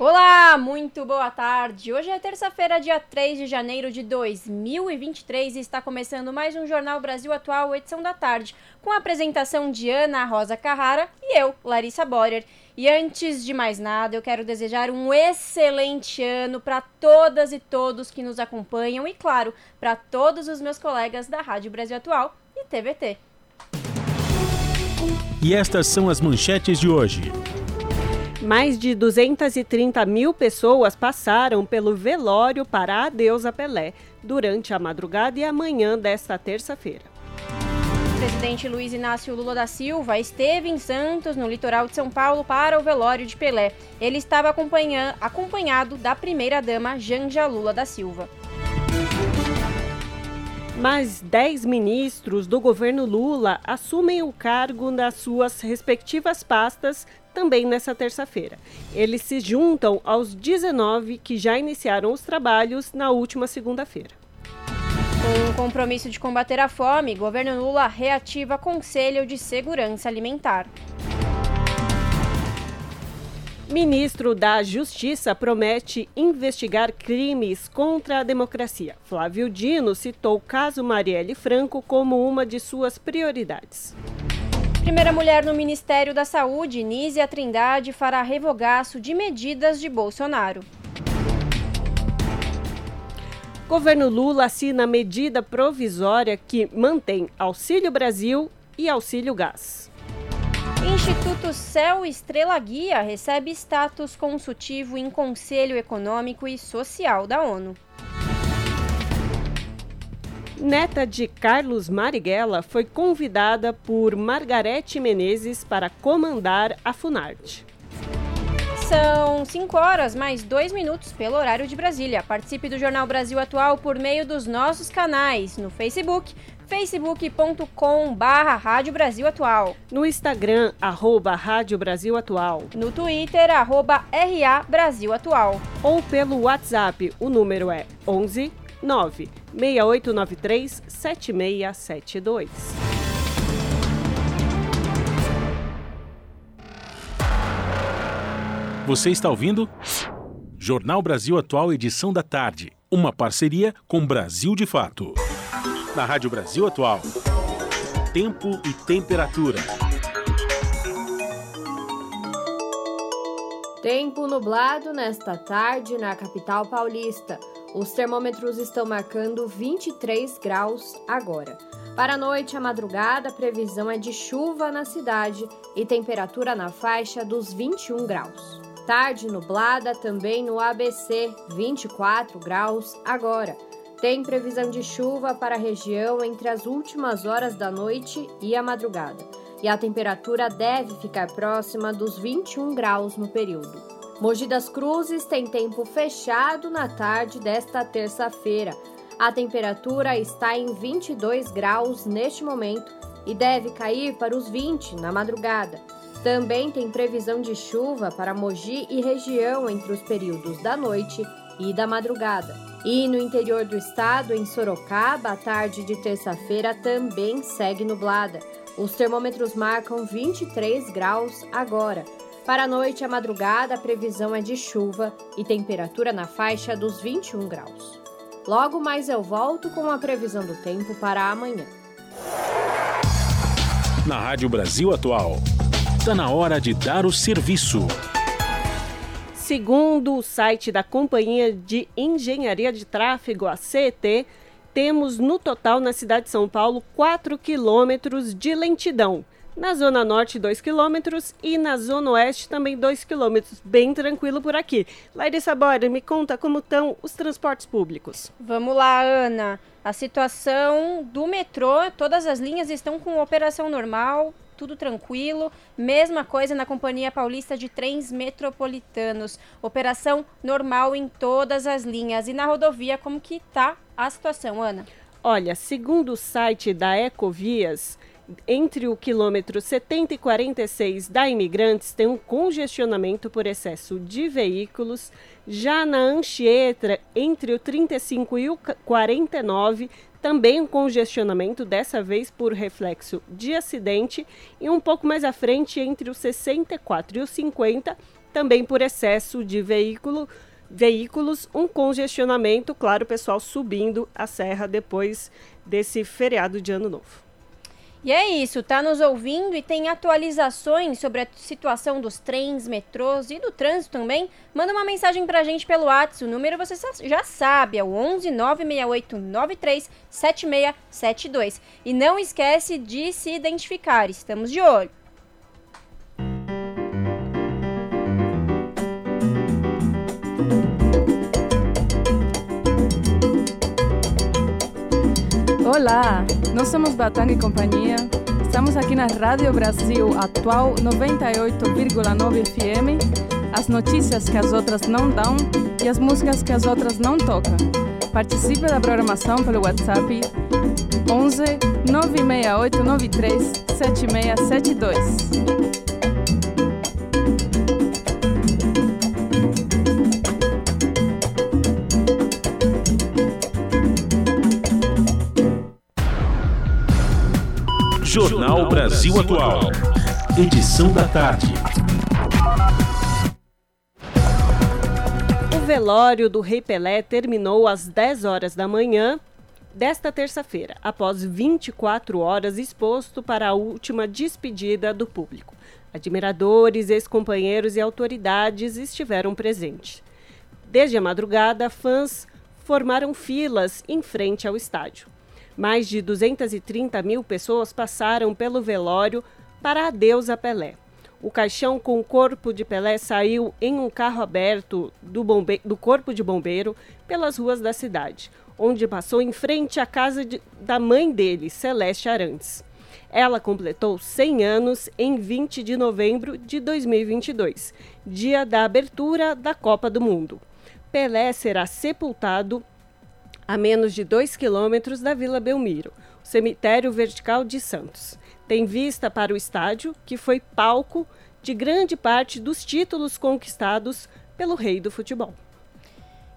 Olá, muito boa tarde. Hoje é terça-feira, dia 3 de janeiro de 2023 e está começando mais um Jornal Brasil Atual, edição da tarde, com a apresentação de Ana Rosa Carrara e eu, Larissa Borer. E antes de mais nada, eu quero desejar um excelente ano para todas e todos que nos acompanham e, claro, para todos os meus colegas da Rádio Brasil Atual e TVT. E estas são as manchetes de hoje. Mais de 230 mil pessoas passaram pelo velório para a deusa Pelé durante a madrugada e a manhã desta terça-feira. O presidente Luiz Inácio Lula da Silva esteve em Santos, no litoral de São Paulo, para o velório de Pelé. Ele estava acompanhado da primeira-dama Janja Lula da Silva. Mais 10 ministros do governo Lula assumem o cargo nas suas respectivas pastas também nessa terça-feira. Eles se juntam aos 19 que já iniciaram os trabalhos na última segunda-feira. Com o compromisso de combater a fome, governo Lula reativa Conselho de Segurança Alimentar. Ministro da Justiça promete investigar crimes contra a democracia. Flávio Dino citou o caso Marielle Franco como uma de suas prioridades. Primeira mulher no Ministério da Saúde, Nízia Trindade, fará revogaço de medidas de Bolsonaro. Governo Lula assina medida provisória que mantém Auxílio Brasil e Auxílio Gás. Instituto Céu Estrela Guia recebe status consultivo em Conselho Econômico e Social da ONU. Neta de Carlos Marighella foi convidada por Margarete Menezes para comandar a Funarte. São 5 horas mais 2 minutos pelo horário de Brasília. Participe do Jornal Brasil Atual por meio dos nossos canais no Facebook, facebook.com barra Rádio Brasil Atual. No Instagram, arroba Rádio Brasil Atual. No Twitter, arroba RA Brasil Atual. Ou pelo WhatsApp, o número é 11 9 6893 7672. Você está ouvindo? Jornal Brasil Atual, edição da tarde. Uma parceria com Brasil de Fato. Na Rádio Brasil Atual. Tempo e temperatura. Tempo nublado nesta tarde na capital paulista. Os termômetros estão marcando 23 graus agora. Para a noite e a madrugada, a previsão é de chuva na cidade e temperatura na faixa dos 21 graus. Tarde nublada também no ABC, 24 graus agora. Tem previsão de chuva para a região entre as últimas horas da noite e a madrugada. E a temperatura deve ficar próxima dos 21 graus no período. Mogi das Cruzes tem tempo fechado na tarde desta terça-feira. A temperatura está em 22 graus neste momento e deve cair para os 20 na madrugada. Também tem previsão de chuva para Mogi e região entre os períodos da noite e da madrugada. E no interior do estado, em Sorocaba, a tarde de terça-feira também segue nublada. Os termômetros marcam 23 graus agora. Para a noite e a madrugada, a previsão é de chuva e temperatura na faixa dos 21 graus. Logo mais eu volto com a previsão do tempo para amanhã. Na Rádio Brasil Atual, está na hora de dar o serviço. Segundo o site da Companhia de Engenharia de Tráfego, a CET, temos no total na cidade de São Paulo 4 quilômetros de lentidão na Zona Norte, 2 quilômetros e na Zona Oeste também 2 quilômetros. Bem tranquilo por aqui. Larissa Bora, me conta como estão os transportes públicos. Vamos lá, Ana. A situação do metrô, todas as linhas estão com operação normal, tudo tranquilo. Mesma coisa na Companhia Paulista de Trens Metropolitanos. Operação normal em todas as linhas. E na rodovia, como que tá a situação, Ana? Olha, segundo o site da Ecovias, entre o quilômetro 70 e 46 da Imigrantes tem um congestionamento por excesso de veículos. Já na Anchieta, entre o 35 e o 49, também um congestionamento, dessa vez por reflexo de acidente. E um pouco mais à frente, entre o 64 e o 50, também por excesso de veículo, veículos, um congestionamento, claro, pessoal subindo a serra depois desse feriado de Ano Novo. E é isso, tá nos ouvindo e tem atualizações sobre a situação dos trens, metrôs e do trânsito também? Manda uma mensagem pra gente pelo WhatsApp, o número você já sabe, é o 11 968 93 7672. E não esquece de se identificar, estamos de olho. Olá, nós somos Batang e Companhia. Estamos aqui na Rádio Brasil Atual 98,9 FM. As notícias que as outras não dão e as músicas que as outras não tocam. Participe da programação pelo WhatsApp 11 968 93 7672. Jornal Brasil Atual. Edição da tarde. O velório do Rei Pelé terminou às 10 horas da manhã desta terça-feira, após 24 horas exposto para a última despedida do público. Admiradores, ex-companheiros e autoridades estiveram presentes. Desde a madrugada, fãs formaram filas em frente ao estádio. Mais de 230 mil pessoas passaram pelo velório para adeus a Pelé. O caixão com o corpo de Pelé saiu em um carro aberto do, bombe do Corpo de Bombeiro pelas ruas da cidade, onde passou em frente à casa de, da mãe dele, Celeste Arantes. Ela completou 100 anos em 20 de novembro de 2022, dia da abertura da Copa do Mundo. Pelé será sepultado a menos de 2 quilômetros da Vila Belmiro, o cemitério vertical de Santos. Tem vista para o estádio, que foi palco de grande parte dos títulos conquistados pelo rei do futebol.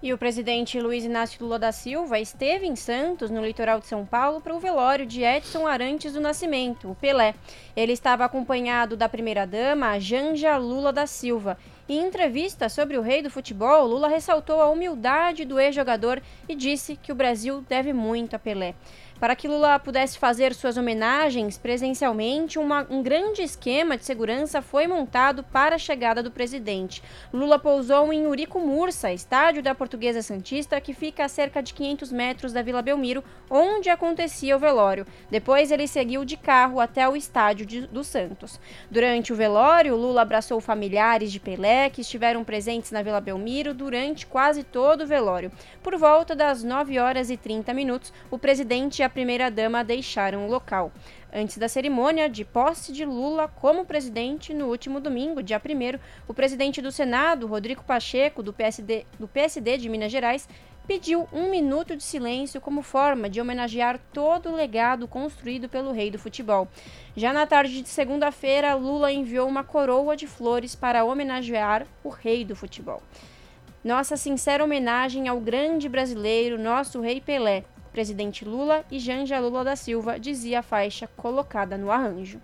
E o presidente Luiz Inácio Lula da Silva esteve em Santos, no litoral de São Paulo, para o velório de Edson Arantes do Nascimento, o Pelé. Ele estava acompanhado da primeira-dama, Janja Lula da Silva, em entrevista sobre o rei do futebol, Lula ressaltou a humildade do ex-jogador e disse que o Brasil deve muito a Pelé. Para que Lula pudesse fazer suas homenagens presencialmente, uma, um grande esquema de segurança foi montado para a chegada do presidente. Lula pousou em Urico Mursa, estádio da Portuguesa Santista, que fica a cerca de 500 metros da Vila Belmiro, onde acontecia o velório. Depois ele seguiu de carro até o estádio de, do Santos. Durante o velório, Lula abraçou familiares de Pelé, que estiveram presentes na Vila Belmiro durante quase todo o velório. Por volta das 9 horas e 30 minutos, o presidente primeira-dama deixaram o local. Antes da cerimônia de posse de Lula como presidente no último domingo, dia 1, o presidente do Senado, Rodrigo Pacheco, do PSD, do PSD de Minas Gerais, pediu um minuto de silêncio como forma de homenagear todo o legado construído pelo rei do futebol. Já na tarde de segunda-feira, Lula enviou uma coroa de flores para homenagear o rei do futebol. Nossa sincera homenagem ao grande brasileiro, nosso rei Pelé, presidente Lula e Janja Lula da Silva, dizia a faixa colocada no arranjo.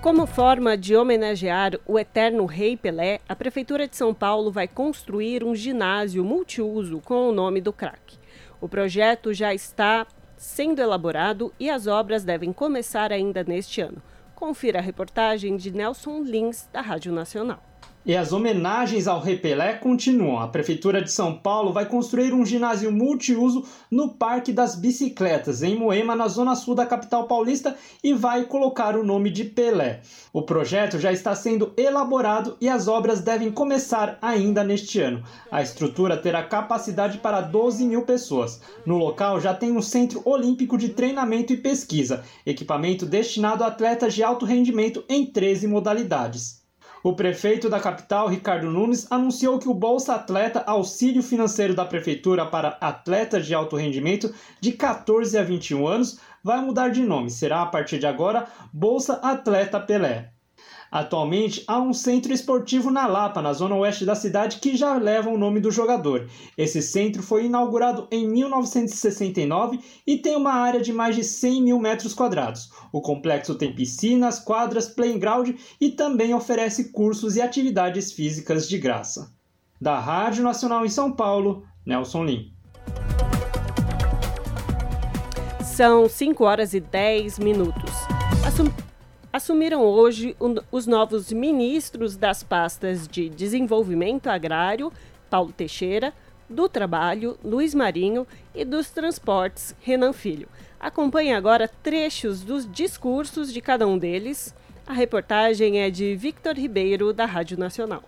Como forma de homenagear o eterno Rei Pelé, a Prefeitura de São Paulo vai construir um ginásio multiuso com o nome do craque. O projeto já está sendo elaborado e as obras devem começar ainda neste ano. Confira a reportagem de Nelson Lins, da Rádio Nacional. E as homenagens ao Repelé continuam. A Prefeitura de São Paulo vai construir um ginásio multiuso no Parque das Bicicletas, em Moema, na zona sul da capital paulista, e vai colocar o nome de Pelé. O projeto já está sendo elaborado e as obras devem começar ainda neste ano. A estrutura terá capacidade para 12 mil pessoas. No local já tem um centro olímpico de treinamento e pesquisa, equipamento destinado a atletas de alto rendimento em 13 modalidades. O prefeito da capital, Ricardo Nunes, anunciou que o Bolsa Atleta, auxílio financeiro da prefeitura para atletas de alto rendimento de 14 a 21 anos, vai mudar de nome. Será a partir de agora Bolsa Atleta Pelé. Atualmente há um centro esportivo na Lapa, na zona oeste da cidade, que já leva o nome do jogador. Esse centro foi inaugurado em 1969 e tem uma área de mais de 100 mil metros quadrados. O complexo tem piscinas, quadras, playground e também oferece cursos e atividades físicas de graça. Da Rádio Nacional em São Paulo, Nelson Lim. São 5 horas e 10 minutos. Assum assumiram hoje os novos ministros das pastas de Desenvolvimento Agrário, Paulo Teixeira, do Trabalho, Luiz Marinho e dos Transportes, Renan Filho. Acompanhe agora trechos dos discursos de cada um deles. A reportagem é de Victor Ribeiro, da Rádio Nacional.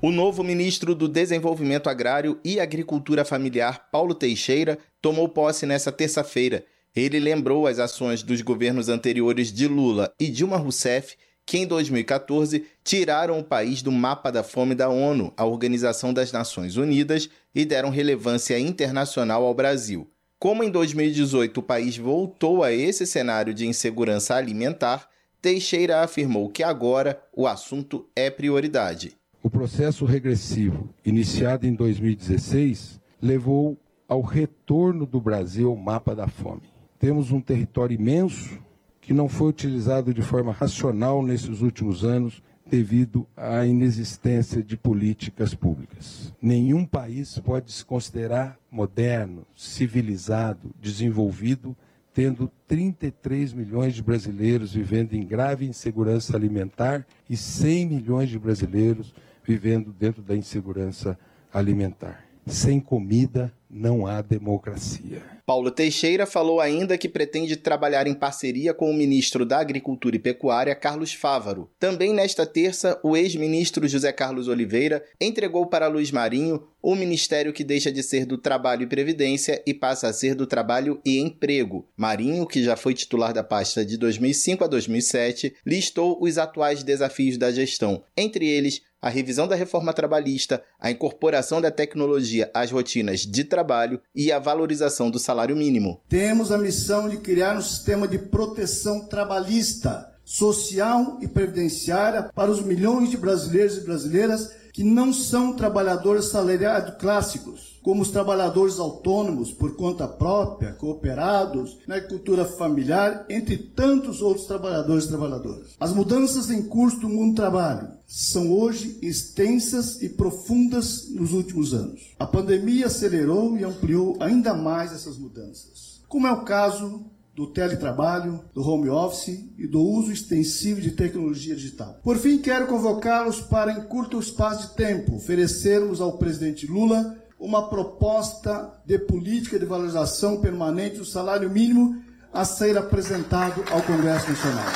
O novo ministro do Desenvolvimento Agrário e Agricultura Familiar, Paulo Teixeira, tomou posse nesta terça-feira ele lembrou as ações dos governos anteriores de Lula e Dilma Rousseff, que em 2014 tiraram o país do mapa da fome da ONU, a Organização das Nações Unidas, e deram relevância internacional ao Brasil. Como em 2018 o país voltou a esse cenário de insegurança alimentar, Teixeira afirmou que agora o assunto é prioridade. O processo regressivo, iniciado em 2016, levou ao retorno do Brasil ao mapa da fome. Temos um território imenso que não foi utilizado de forma racional nesses últimos anos devido à inexistência de políticas públicas. Nenhum país pode se considerar moderno, civilizado, desenvolvido, tendo 33 milhões de brasileiros vivendo em grave insegurança alimentar e 100 milhões de brasileiros vivendo dentro da insegurança alimentar. Sem comida não há democracia. Paulo Teixeira falou ainda que pretende trabalhar em parceria com o ministro da Agricultura e Pecuária, Carlos Fávaro. Também nesta terça, o ex-ministro José Carlos Oliveira entregou para Luiz Marinho o ministério que deixa de ser do Trabalho e Previdência e passa a ser do Trabalho e Emprego. Marinho, que já foi titular da pasta de 2005 a 2007, listou os atuais desafios da gestão, entre eles a revisão da reforma trabalhista, a incorporação da tecnologia às rotinas de trabalho e a valorização do salário mínimo. Temos a missão de criar um sistema de proteção trabalhista, social e previdenciária para os milhões de brasileiros e brasileiras que não são trabalhadores salariados clássicos, como os trabalhadores autônomos por conta própria, cooperados, na agricultura familiar, entre tantos outros trabalhadores e trabalhadoras. As mudanças em curso do mundo do trabalho são hoje extensas e profundas nos últimos anos. A pandemia acelerou e ampliou ainda mais essas mudanças, como é o caso do teletrabalho, do home office e do uso extensivo de tecnologia digital. Por fim, quero convocá-los para, em curto espaço de tempo, oferecermos ao presidente Lula uma proposta de política de valorização permanente do salário mínimo a ser apresentado ao Congresso Nacional.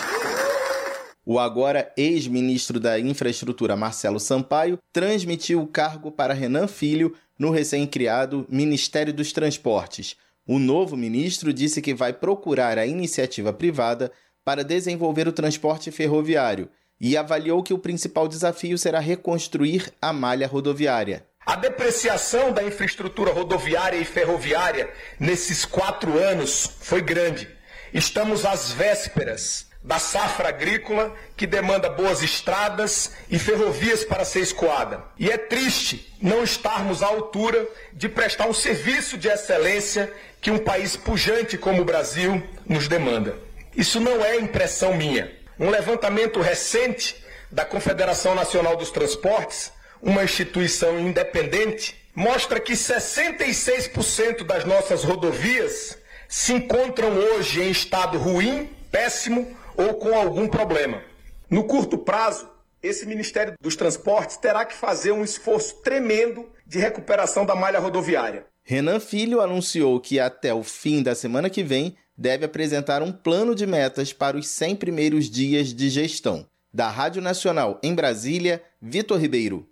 O agora ex-ministro da Infraestrutura Marcelo Sampaio transmitiu o cargo para Renan Filho no recém-criado Ministério dos Transportes o novo ministro disse que vai procurar a iniciativa privada para desenvolver o transporte ferroviário e avaliou que o principal desafio será reconstruir a malha rodoviária. A depreciação da infraestrutura rodoviária e ferroviária nesses quatro anos foi grande. Estamos às vésperas da safra agrícola que demanda boas estradas e ferrovias para ser escoada. E é triste não estarmos à altura de prestar um serviço de excelência que um país pujante como o Brasil nos demanda. Isso não é impressão minha. Um levantamento recente da Confederação Nacional dos Transportes, uma instituição independente, mostra que 66% das nossas rodovias se encontram hoje em estado ruim, péssimo ou com algum problema. No curto prazo, esse Ministério dos Transportes terá que fazer um esforço tremendo de recuperação da malha rodoviária. Renan Filho anunciou que até o fim da semana que vem deve apresentar um plano de metas para os 100 primeiros dias de gestão. Da Rádio Nacional em Brasília, Vitor Ribeiro.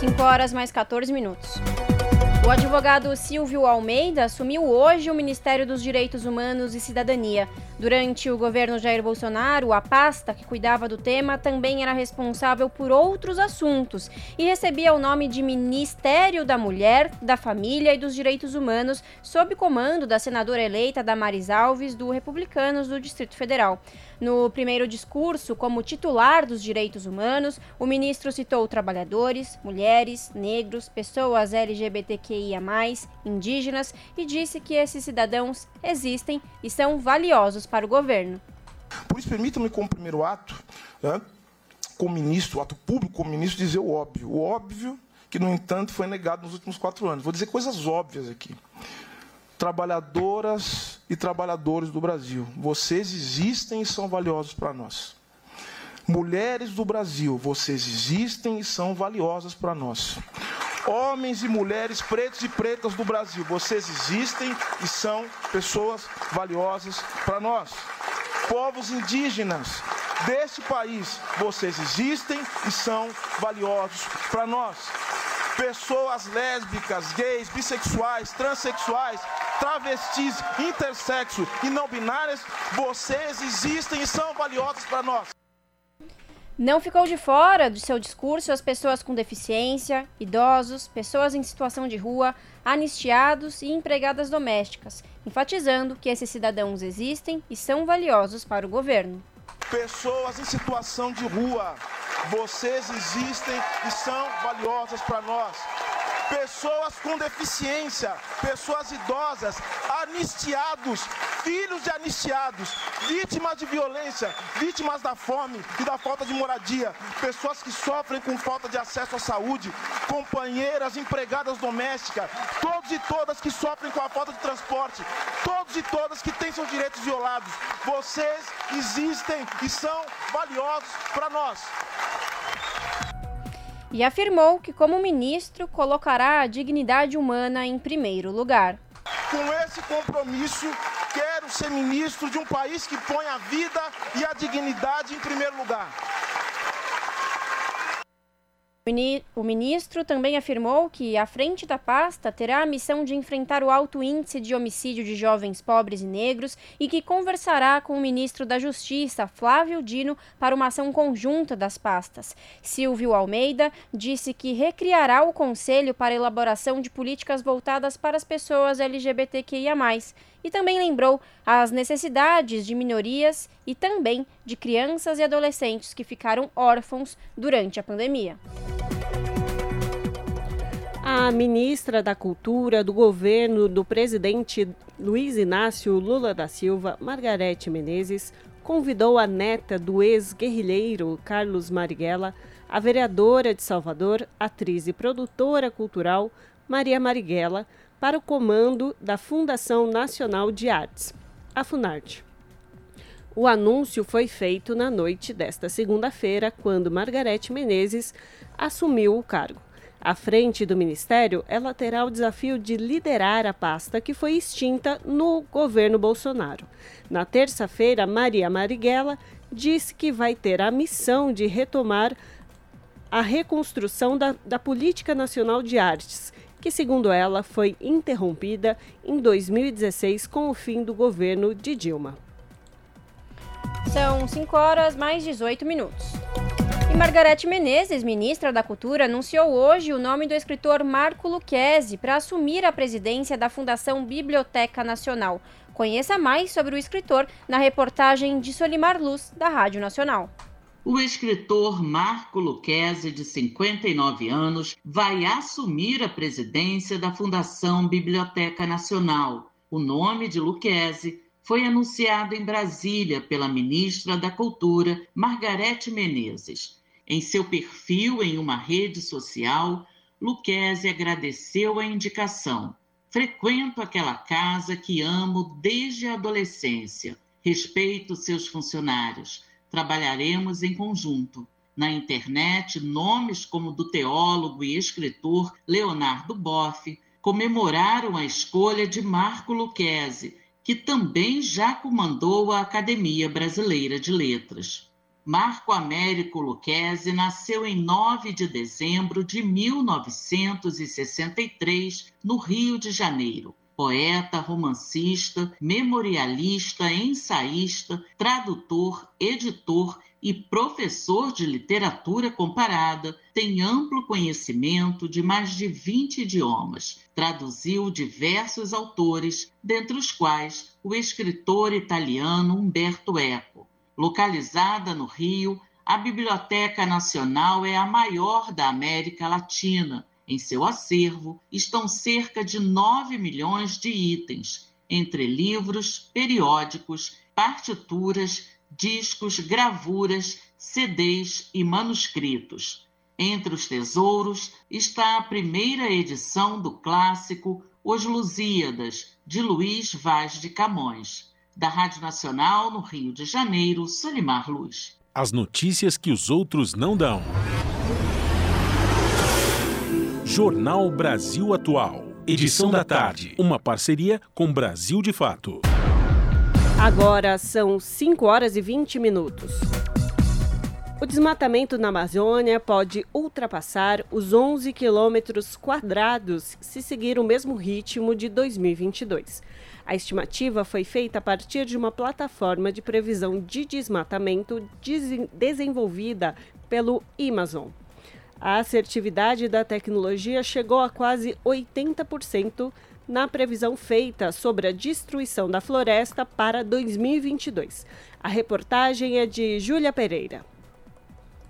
5 horas mais 14 minutos. O advogado Silvio Almeida assumiu hoje o Ministério dos Direitos Humanos e Cidadania. Durante o governo Jair Bolsonaro, a pasta que cuidava do tema também era responsável por outros assuntos e recebia o nome de Ministério da Mulher, da Família e dos Direitos Humanos, sob comando da senadora eleita Damaris Alves, do Republicanos do Distrito Federal. No primeiro discurso, como titular dos direitos humanos, o ministro citou trabalhadores, mulheres, negros, pessoas LGBTQIA, indígenas e disse que esses cidadãos existem e são valiosos para o governo. Por isso, permitam-me, como primeiro ato, né, como ministro, ato público como ministro, dizer o óbvio. O óbvio que, no entanto, foi negado nos últimos quatro anos. Vou dizer coisas óbvias aqui. Trabalhadoras e trabalhadores do Brasil, vocês existem e são valiosos para nós. Mulheres do Brasil, vocês existem e são valiosas para nós. Homens e mulheres pretos e pretas do Brasil, vocês existem e são pessoas valiosas para nós. Povos indígenas deste país, vocês existem e são valiosos para nós. Pessoas lésbicas, gays, bissexuais, transexuais, travestis, intersexo e não binárias, vocês existem e são valiosas para nós. Não ficou de fora do seu discurso as pessoas com deficiência, idosos, pessoas em situação de rua, anistiados e empregadas domésticas, enfatizando que esses cidadãos existem e são valiosos para o governo. Pessoas em situação de rua, vocês existem e são valiosas para nós pessoas com deficiência, pessoas idosas, anistiados, filhos de anistiados, vítimas de violência, vítimas da fome e da falta de moradia, pessoas que sofrem com falta de acesso à saúde, companheiras, empregadas domésticas, todos e todas que sofrem com a falta de transporte, todos e todas que têm seus direitos violados. Vocês existem e são valiosos para nós e afirmou que, como ministro, colocará a dignidade humana em primeiro lugar. Com esse compromisso, quero ser ministro de um país que põe a vida e a dignidade em primeiro lugar. O ministro também afirmou que, à frente da pasta, terá a missão de enfrentar o alto índice de homicídio de jovens pobres e negros e que conversará com o ministro da Justiça, Flávio Dino, para uma ação conjunta das pastas. Silvio Almeida disse que recriará o conselho para elaboração de políticas voltadas para as pessoas LGBTQIA e também lembrou as necessidades de minorias e também de crianças e adolescentes que ficaram órfãos durante a pandemia. A ministra da Cultura do governo do presidente Luiz Inácio Lula da Silva, Margarete Menezes, convidou a neta do ex-guerrilheiro Carlos Marighella, a vereadora de Salvador, atriz e produtora cultural Maria Marighella, para o comando da Fundação Nacional de Artes, a Funarte. O anúncio foi feito na noite desta segunda-feira, quando Margarete Menezes assumiu o cargo. À frente do ministério, ela terá o desafio de liderar a pasta que foi extinta no governo Bolsonaro. Na terça-feira, Maria Marighella disse que vai ter a missão de retomar a reconstrução da, da Política Nacional de Artes, que, segundo ela, foi interrompida em 2016 com o fim do governo de Dilma. São 5 horas mais 18 minutos. E Margarete Menezes, ministra da Cultura, anunciou hoje o nome do escritor Marco Lucchesi para assumir a presidência da Fundação Biblioteca Nacional. Conheça mais sobre o escritor na reportagem de Solimar Luz, da Rádio Nacional. O escritor Marco Lucchesi, de 59 anos, vai assumir a presidência da Fundação Biblioteca Nacional. O nome de Lucchesi foi anunciado em Brasília pela ministra da Cultura, Margarete Menezes. Em seu perfil em uma rede social, Lucchesi agradeceu a indicação. Frequento aquela casa que amo desde a adolescência. Respeito seus funcionários trabalharemos em conjunto. Na internet, nomes como do teólogo e escritor Leonardo Boff comemoraram a escolha de Marco Lucchesi, que também já comandou a Academia Brasileira de Letras. Marco Américo Lucchesi nasceu em 9 de dezembro de 1963, no Rio de Janeiro. Poeta, romancista, memorialista, ensaísta, tradutor, editor e professor de literatura comparada, tem amplo conhecimento de mais de 20 idiomas. Traduziu diversos autores, dentre os quais o escritor italiano Umberto Eco. Localizada no Rio, a Biblioteca Nacional é a maior da América Latina. Em seu acervo estão cerca de 9 milhões de itens, entre livros, periódicos, partituras, discos, gravuras, CDs e manuscritos. Entre os tesouros está a primeira edição do clássico Os Lusíadas, de Luiz Vaz de Camões. Da Rádio Nacional, no Rio de Janeiro, Solimar Luz. As notícias que os outros não dão. Jornal Brasil Atual. Edição da tarde. Uma parceria com Brasil de Fato. Agora são 5 horas e 20 minutos. O desmatamento na Amazônia pode ultrapassar os 11 quilômetros quadrados se seguir o mesmo ritmo de 2022. A estimativa foi feita a partir de uma plataforma de previsão de desmatamento desenvolvida pelo Amazon. A assertividade da tecnologia chegou a quase 80% na previsão feita sobre a destruição da floresta para 2022. A reportagem é de Júlia Pereira.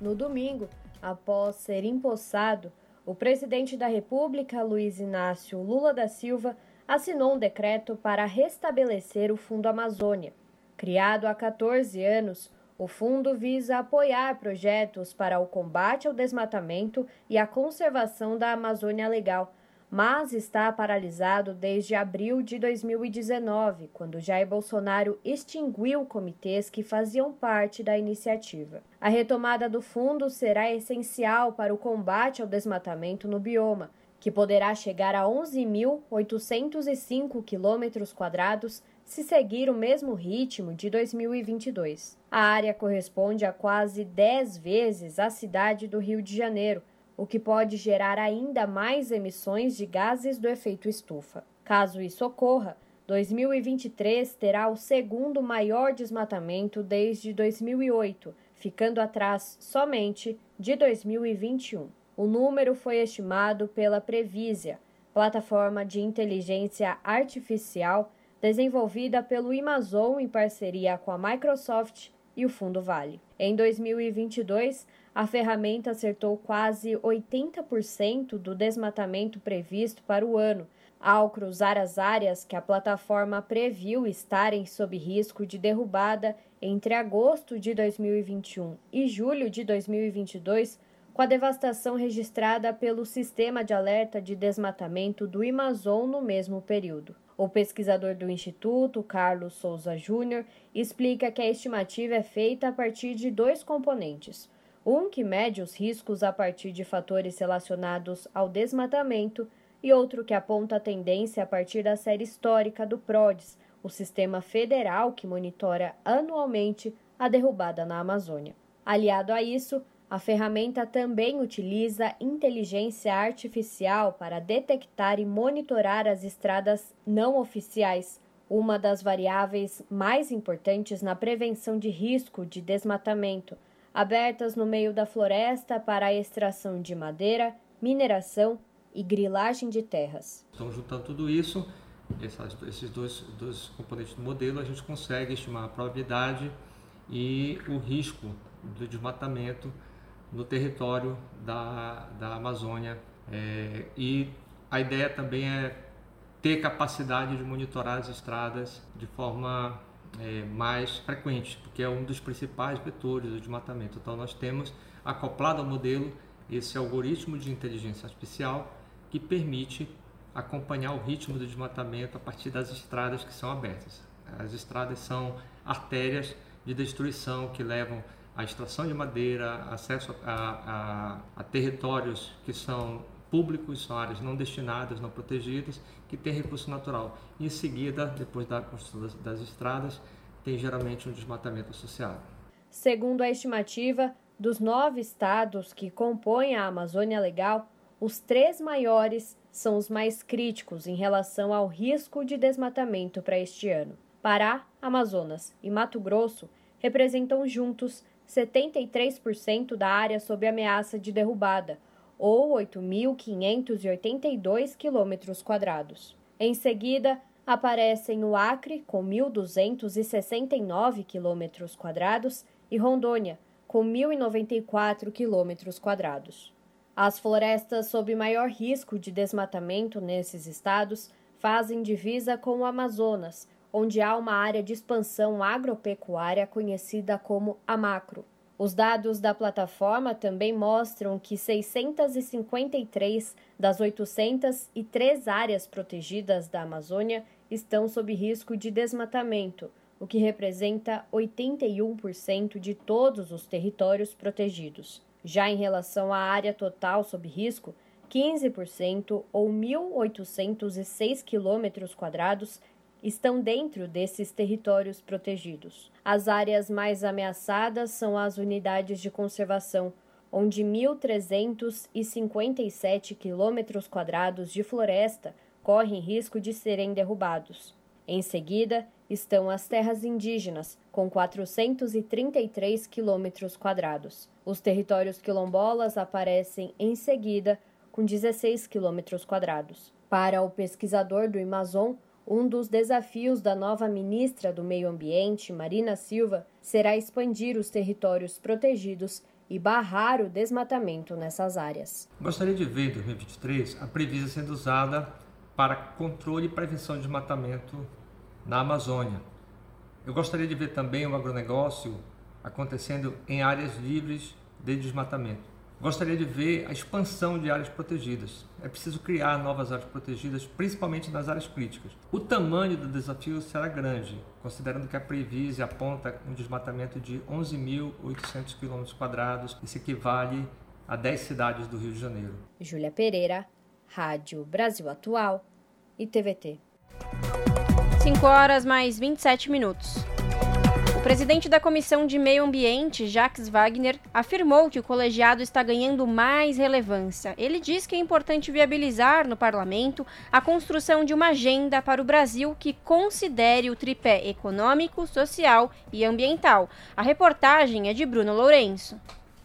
No domingo, após ser empossado, o presidente da República, Luiz Inácio Lula da Silva, assinou um decreto para restabelecer o Fundo Amazônia. Criado há 14 anos, o fundo visa apoiar projetos para o combate ao desmatamento e a conservação da Amazônia Legal mas está paralisado desde abril de 2019, quando Jair Bolsonaro extinguiu comitês que faziam parte da iniciativa. A retomada do fundo será essencial para o combate ao desmatamento no bioma, que poderá chegar a 11.805 quilômetros quadrados se seguir o mesmo ritmo de 2022. A área corresponde a quase 10 vezes a cidade do Rio de Janeiro, o que pode gerar ainda mais emissões de gases do efeito estufa. Caso isso ocorra, 2023 terá o segundo maior desmatamento desde 2008, ficando atrás somente de 2021. O número foi estimado pela Previsia, plataforma de inteligência artificial desenvolvida pelo Amazon em parceria com a Microsoft e o Fundo Vale. Em 2022, a ferramenta acertou quase 80% do desmatamento previsto para o ano, ao cruzar as áreas que a plataforma previu estarem sob risco de derrubada entre agosto de 2021 e julho de 2022, com a devastação registrada pelo Sistema de Alerta de Desmatamento do Amazon no mesmo período. O pesquisador do Instituto, Carlos Souza Júnior, explica que a estimativa é feita a partir de dois componentes um que mede os riscos a partir de fatores relacionados ao desmatamento e outro que aponta a tendência a partir da série histórica do PRODES, o sistema federal que monitora anualmente a derrubada na Amazônia. Aliado a isso, a ferramenta também utiliza inteligência artificial para detectar e monitorar as estradas não oficiais, uma das variáveis mais importantes na prevenção de risco de desmatamento abertas no meio da floresta para a extração de madeira, mineração e grilagem de terras. Então, juntando tudo isso, esses dois, dois componentes do modelo, a gente consegue estimar a probabilidade e o risco do desmatamento no território da, da Amazônia. É, e a ideia também é ter capacidade de monitorar as estradas de forma é, mais frequentes, porque é um dos principais vetores do desmatamento. Então, nós temos acoplado ao modelo esse algoritmo de inteligência artificial que permite acompanhar o ritmo do desmatamento a partir das estradas que são abertas. As estradas são artérias de destruição que levam à extração de madeira, acesso a, a, a territórios que são públicos, são áreas não destinadas, não protegidas, que têm recurso natural. Em seguida, depois da construção das, das estradas, tem geralmente um desmatamento associado. Segundo a estimativa, dos nove estados que compõem a Amazônia Legal, os três maiores são os mais críticos em relação ao risco de desmatamento para este ano. Pará, Amazonas e Mato Grosso representam juntos 73% da área sob ameaça de derrubada, ou 8.582 quilômetros quadrados. Em seguida, aparecem o Acre, com 1.269 quilômetros quadrados, e Rondônia, com 1.094 quilômetros quadrados. As florestas sob maior risco de desmatamento nesses estados fazem divisa com o Amazonas, onde há uma área de expansão agropecuária conhecida como Amacro. Os dados da plataforma também mostram que 653 das 803 áreas protegidas da Amazônia estão sob risco de desmatamento, o que representa 81% de todos os territórios protegidos. Já em relação à área total sob risco, 15% ou 1.806 quilômetros quadrados estão dentro desses territórios protegidos. As áreas mais ameaçadas são as unidades de conservação, onde 1.357 quilômetros quadrados de floresta correm risco de serem derrubados. Em seguida, estão as terras indígenas, com 433 quilômetros quadrados. Os territórios quilombolas aparecem em seguida, com 16 quilômetros quadrados. Para o pesquisador do Amazon, um dos desafios da nova ministra do Meio Ambiente, Marina Silva, será expandir os territórios protegidos e barrar o desmatamento nessas áreas. Gostaria de ver em 2023 a Previsa sendo usada para controle e prevenção de desmatamento na Amazônia. Eu gostaria de ver também o agronegócio acontecendo em áreas livres de desmatamento. Gostaria de ver a expansão de áreas protegidas. É preciso criar novas áreas protegidas, principalmente nas áreas críticas. O tamanho do desafio será grande, considerando que a Previse aponta um desmatamento de 11.800 km, isso equivale a 10 cidades do Rio de Janeiro. Júlia Pereira, Rádio Brasil Atual e TVT. 5 horas mais 27 minutos. O presidente da Comissão de Meio Ambiente, Jacques Wagner, afirmou que o colegiado está ganhando mais relevância. Ele diz que é importante viabilizar no parlamento a construção de uma agenda para o Brasil que considere o tripé econômico, social e ambiental. A reportagem é de Bruno Lourenço.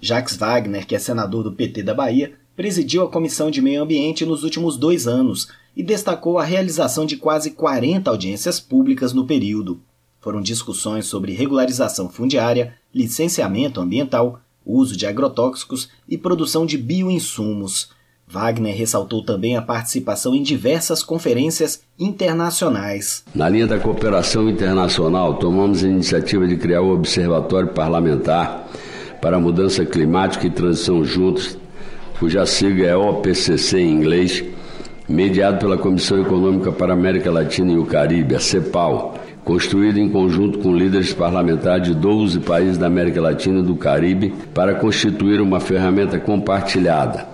Jacques Wagner, que é senador do PT da Bahia, presidiu a Comissão de Meio Ambiente nos últimos dois anos e destacou a realização de quase 40 audiências públicas no período. Foram discussões sobre regularização fundiária, licenciamento ambiental, uso de agrotóxicos e produção de bioinsumos. Wagner ressaltou também a participação em diversas conferências internacionais. Na linha da cooperação internacional, tomamos a iniciativa de criar o Observatório Parlamentar para a Mudança Climática e Transição Juntos, cuja sigla é OPCC em inglês, mediado pela Comissão Econômica para a América Latina e o Caribe, a CEPAL, construído em conjunto com líderes parlamentares de 12 países da América Latina e do Caribe, para constituir uma ferramenta compartilhada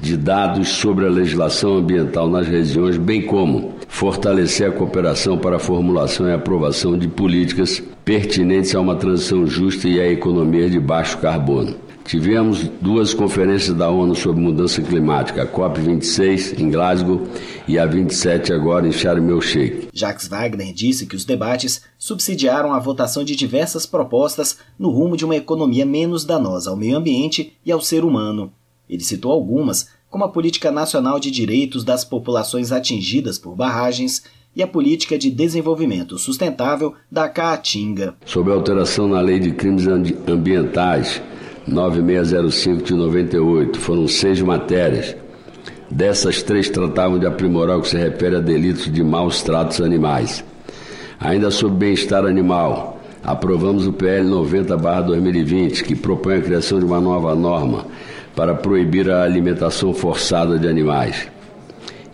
de dados sobre a legislação ambiental nas regiões, bem como fortalecer a cooperação para a formulação e aprovação de políticas pertinentes a uma transição justa e a economia de baixo carbono. Tivemos duas conferências da ONU sobre mudança climática, a COP26 em Glasgow e a 27 agora em Sharm el-Sheikh. Jacques Wagner disse que os debates subsidiaram a votação de diversas propostas no rumo de uma economia menos danosa ao meio ambiente e ao ser humano. Ele citou algumas, como a Política Nacional de Direitos das Populações Atingidas por Barragens e a Política de Desenvolvimento Sustentável da Caatinga. Sobre a alteração na Lei de Crimes Ambientais, 9605 de 98. Foram seis matérias. Dessas, três tratavam de aprimorar o que se refere a delitos de maus tratos animais. Ainda sobre bem-estar animal, aprovamos o PL 90-2020, que propõe a criação de uma nova norma para proibir a alimentação forçada de animais.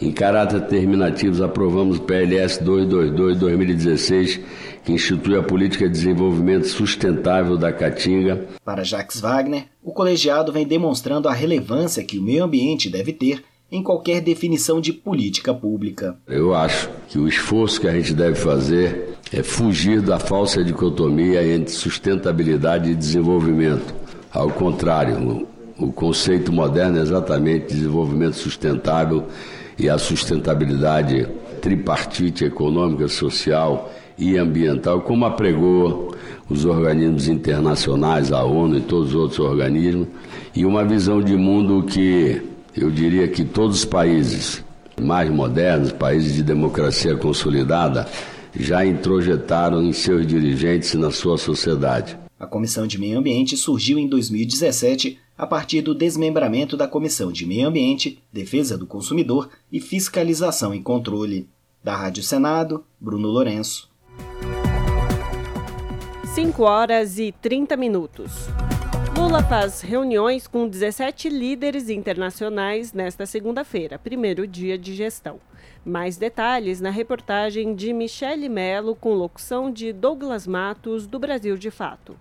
Em caráter terminativo, aprovamos o PLS 222-2016, que institui a política de desenvolvimento sustentável da Caatinga. Para Jacques Wagner, o colegiado vem demonstrando a relevância que o meio ambiente deve ter em qualquer definição de política pública. Eu acho que o esforço que a gente deve fazer é fugir da falsa dicotomia entre sustentabilidade e desenvolvimento. Ao contrário, o conceito moderno é exatamente desenvolvimento sustentável e a sustentabilidade tripartite econômica, social e ambiental, como apregou os organismos internacionais, a ONU e todos os outros organismos, e uma visão de mundo que eu diria que todos os países mais modernos, países de democracia consolidada, já introjetaram em seus dirigentes e na sua sociedade. A Comissão de Meio Ambiente surgiu em 2017 a partir do desmembramento da Comissão de Meio Ambiente, Defesa do Consumidor e Fiscalização e Controle. Da Rádio Senado, Bruno Lourenço. 5 horas e 30 minutos. Lula faz reuniões com 17 líderes internacionais nesta segunda-feira, primeiro dia de gestão. Mais detalhes na reportagem de Michele Mello, com locução de Douglas Matos, do Brasil de Fato.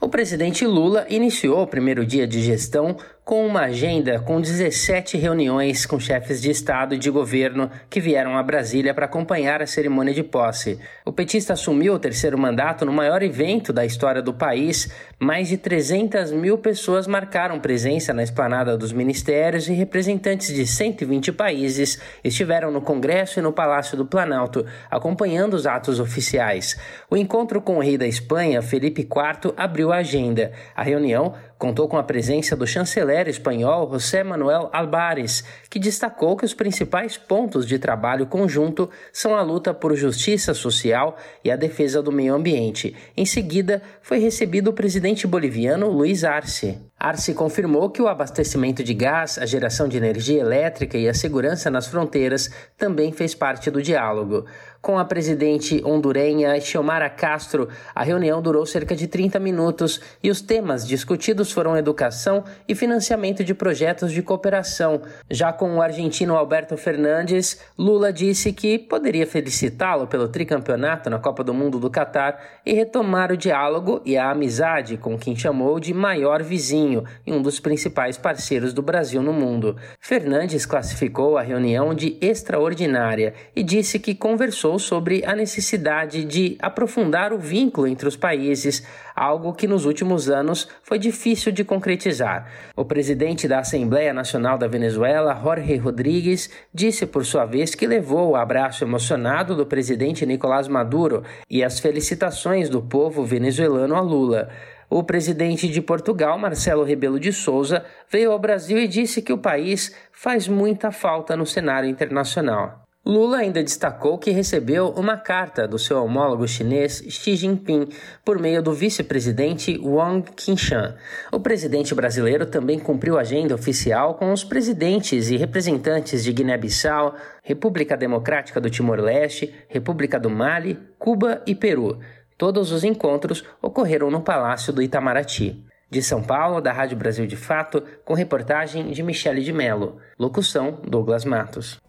O presidente Lula iniciou o primeiro dia de gestão com uma agenda com 17 reuniões com chefes de Estado e de governo que vieram a Brasília para acompanhar a cerimônia de posse. O petista assumiu o terceiro mandato no maior evento da história do país. Mais de 300 mil pessoas marcaram presença na esplanada dos ministérios e representantes de 120 países estiveram no Congresso e no Palácio do Planalto, acompanhando os atos oficiais. O encontro com o rei da Espanha, Felipe IV, abriu a agenda. A reunião contou com a presença do chanceler espanhol José Manuel Albares, que destacou que os principais pontos de trabalho conjunto são a luta por justiça social e a defesa do meio ambiente. Em seguida, foi recebido o presidente boliviano Luiz Arce. Arce confirmou que o abastecimento de gás, a geração de energia elétrica e a segurança nas fronteiras também fez parte do diálogo. Com a presidente hondurenha Xiomara Castro, a reunião durou cerca de 30 minutos e os temas discutidos foram educação e financiamento de projetos de cooperação. Já com o argentino Alberto Fernandes, Lula disse que poderia felicitá-lo pelo tricampeonato na Copa do Mundo do Catar e retomar o diálogo e a amizade com quem chamou de maior vizinho e um dos principais parceiros do Brasil no mundo. Fernandes classificou a reunião de extraordinária e disse que conversou sobre a necessidade de aprofundar o vínculo entre os países, algo que nos últimos anos foi difícil de concretizar. O presidente da Assembleia Nacional da Venezuela, Jorge Rodrigues, disse por sua vez que levou o abraço emocionado do presidente Nicolás Maduro e as felicitações do povo venezuelano a Lula. O presidente de Portugal, Marcelo Rebelo de Souza, veio ao Brasil e disse que o país faz muita falta no cenário internacional. Lula ainda destacou que recebeu uma carta do seu homólogo chinês Xi Jinping por meio do vice-presidente Wang Qingshan. O presidente brasileiro também cumpriu agenda oficial com os presidentes e representantes de Guiné-Bissau, República Democrática do Timor-Leste, República do Mali, Cuba e Peru. Todos os encontros ocorreram no Palácio do Itamaraty. De São Paulo, da Rádio Brasil de Fato, com reportagem de Michele de Mello. Locução: Douglas Matos.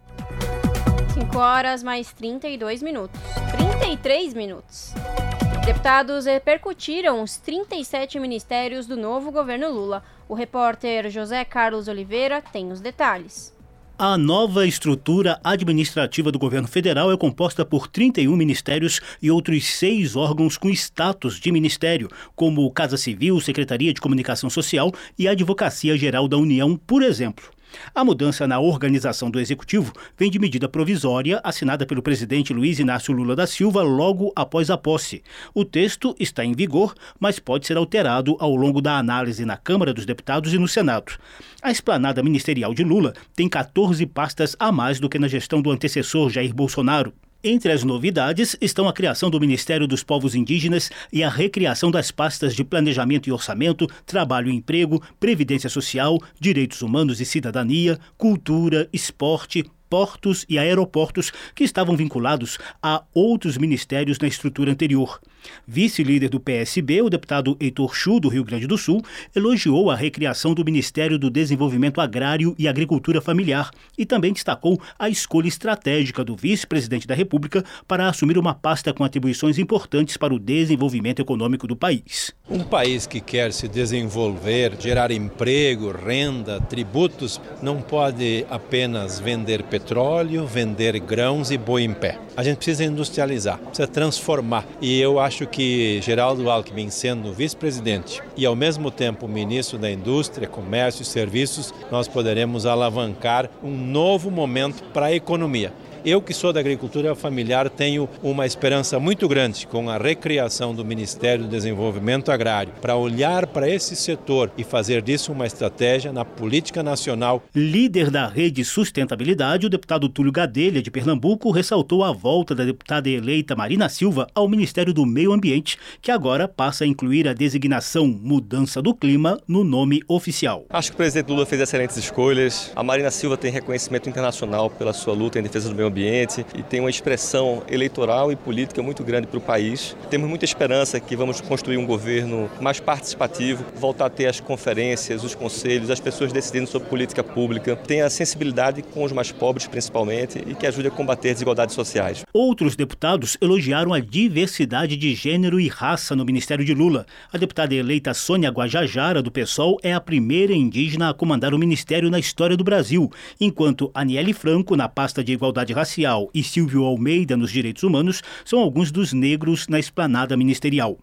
5 horas mais 32 minutos. 33 minutos. Deputados repercutiram os 37 ministérios do novo governo Lula. O repórter José Carlos Oliveira tem os detalhes. A nova estrutura administrativa do governo federal é composta por 31 ministérios e outros seis órgãos com status de ministério, como Casa Civil, Secretaria de Comunicação Social e Advocacia Geral da União, por exemplo. A mudança na organização do executivo vem de medida provisória assinada pelo presidente Luiz Inácio Lula da Silva logo após a posse. O texto está em vigor, mas pode ser alterado ao longo da análise na Câmara dos Deputados e no Senado. A esplanada ministerial de Lula tem 14 pastas a mais do que na gestão do antecessor Jair Bolsonaro. Entre as novidades estão a criação do Ministério dos Povos Indígenas e a recriação das pastas de Planejamento e Orçamento, Trabalho e Emprego, Previdência Social, Direitos Humanos e Cidadania, Cultura, Esporte, portos e aeroportos que estavam vinculados a outros ministérios na estrutura anterior. Vice-líder do PSB, o deputado Heitor Chu, do Rio Grande do Sul, elogiou a recriação do Ministério do Desenvolvimento Agrário e Agricultura Familiar e também destacou a escolha estratégica do vice-presidente da República para assumir uma pasta com atribuições importantes para o desenvolvimento econômico do país. Um país que quer se desenvolver, gerar emprego, renda, tributos, não pode apenas vender petróleo, vender grãos e boi em pé. A gente precisa industrializar, precisa transformar. E eu acho que Geraldo Alckmin, sendo vice-presidente e ao mesmo tempo ministro da Indústria, Comércio e Serviços, nós poderemos alavancar um novo momento para a economia. Eu, que sou da agricultura familiar, tenho uma esperança muito grande com a recriação do Ministério do Desenvolvimento Agrário para olhar para esse setor e fazer disso uma estratégia na política nacional. Líder da Rede Sustentabilidade, o deputado Túlio Gadelha, de Pernambuco, ressaltou a volta da deputada eleita Marina Silva ao Ministério do Meio Ambiente, que agora passa a incluir a designação Mudança do Clima no nome oficial. Acho que o presidente Lula fez excelentes escolhas. A Marina Silva tem reconhecimento internacional pela sua luta em defesa do meio ambiente e tem uma expressão eleitoral e política muito grande para o país. Temos muita esperança que vamos construir um governo mais participativo, voltar a ter as conferências, os conselhos, as pessoas decidindo sobre política pública, tenha sensibilidade com os mais pobres principalmente e que ajude a combater desigualdades sociais. Outros deputados elogiaram a diversidade de gênero e raça no Ministério de Lula. A deputada eleita Sônia Guajajara, do PSOL, é a primeira indígena a comandar o ministério na história do Brasil, enquanto Aniele Franco, na pasta de igualdade racial, e Silvio Almeida, nos direitos humanos, são alguns dos negros na esplanada ministerial.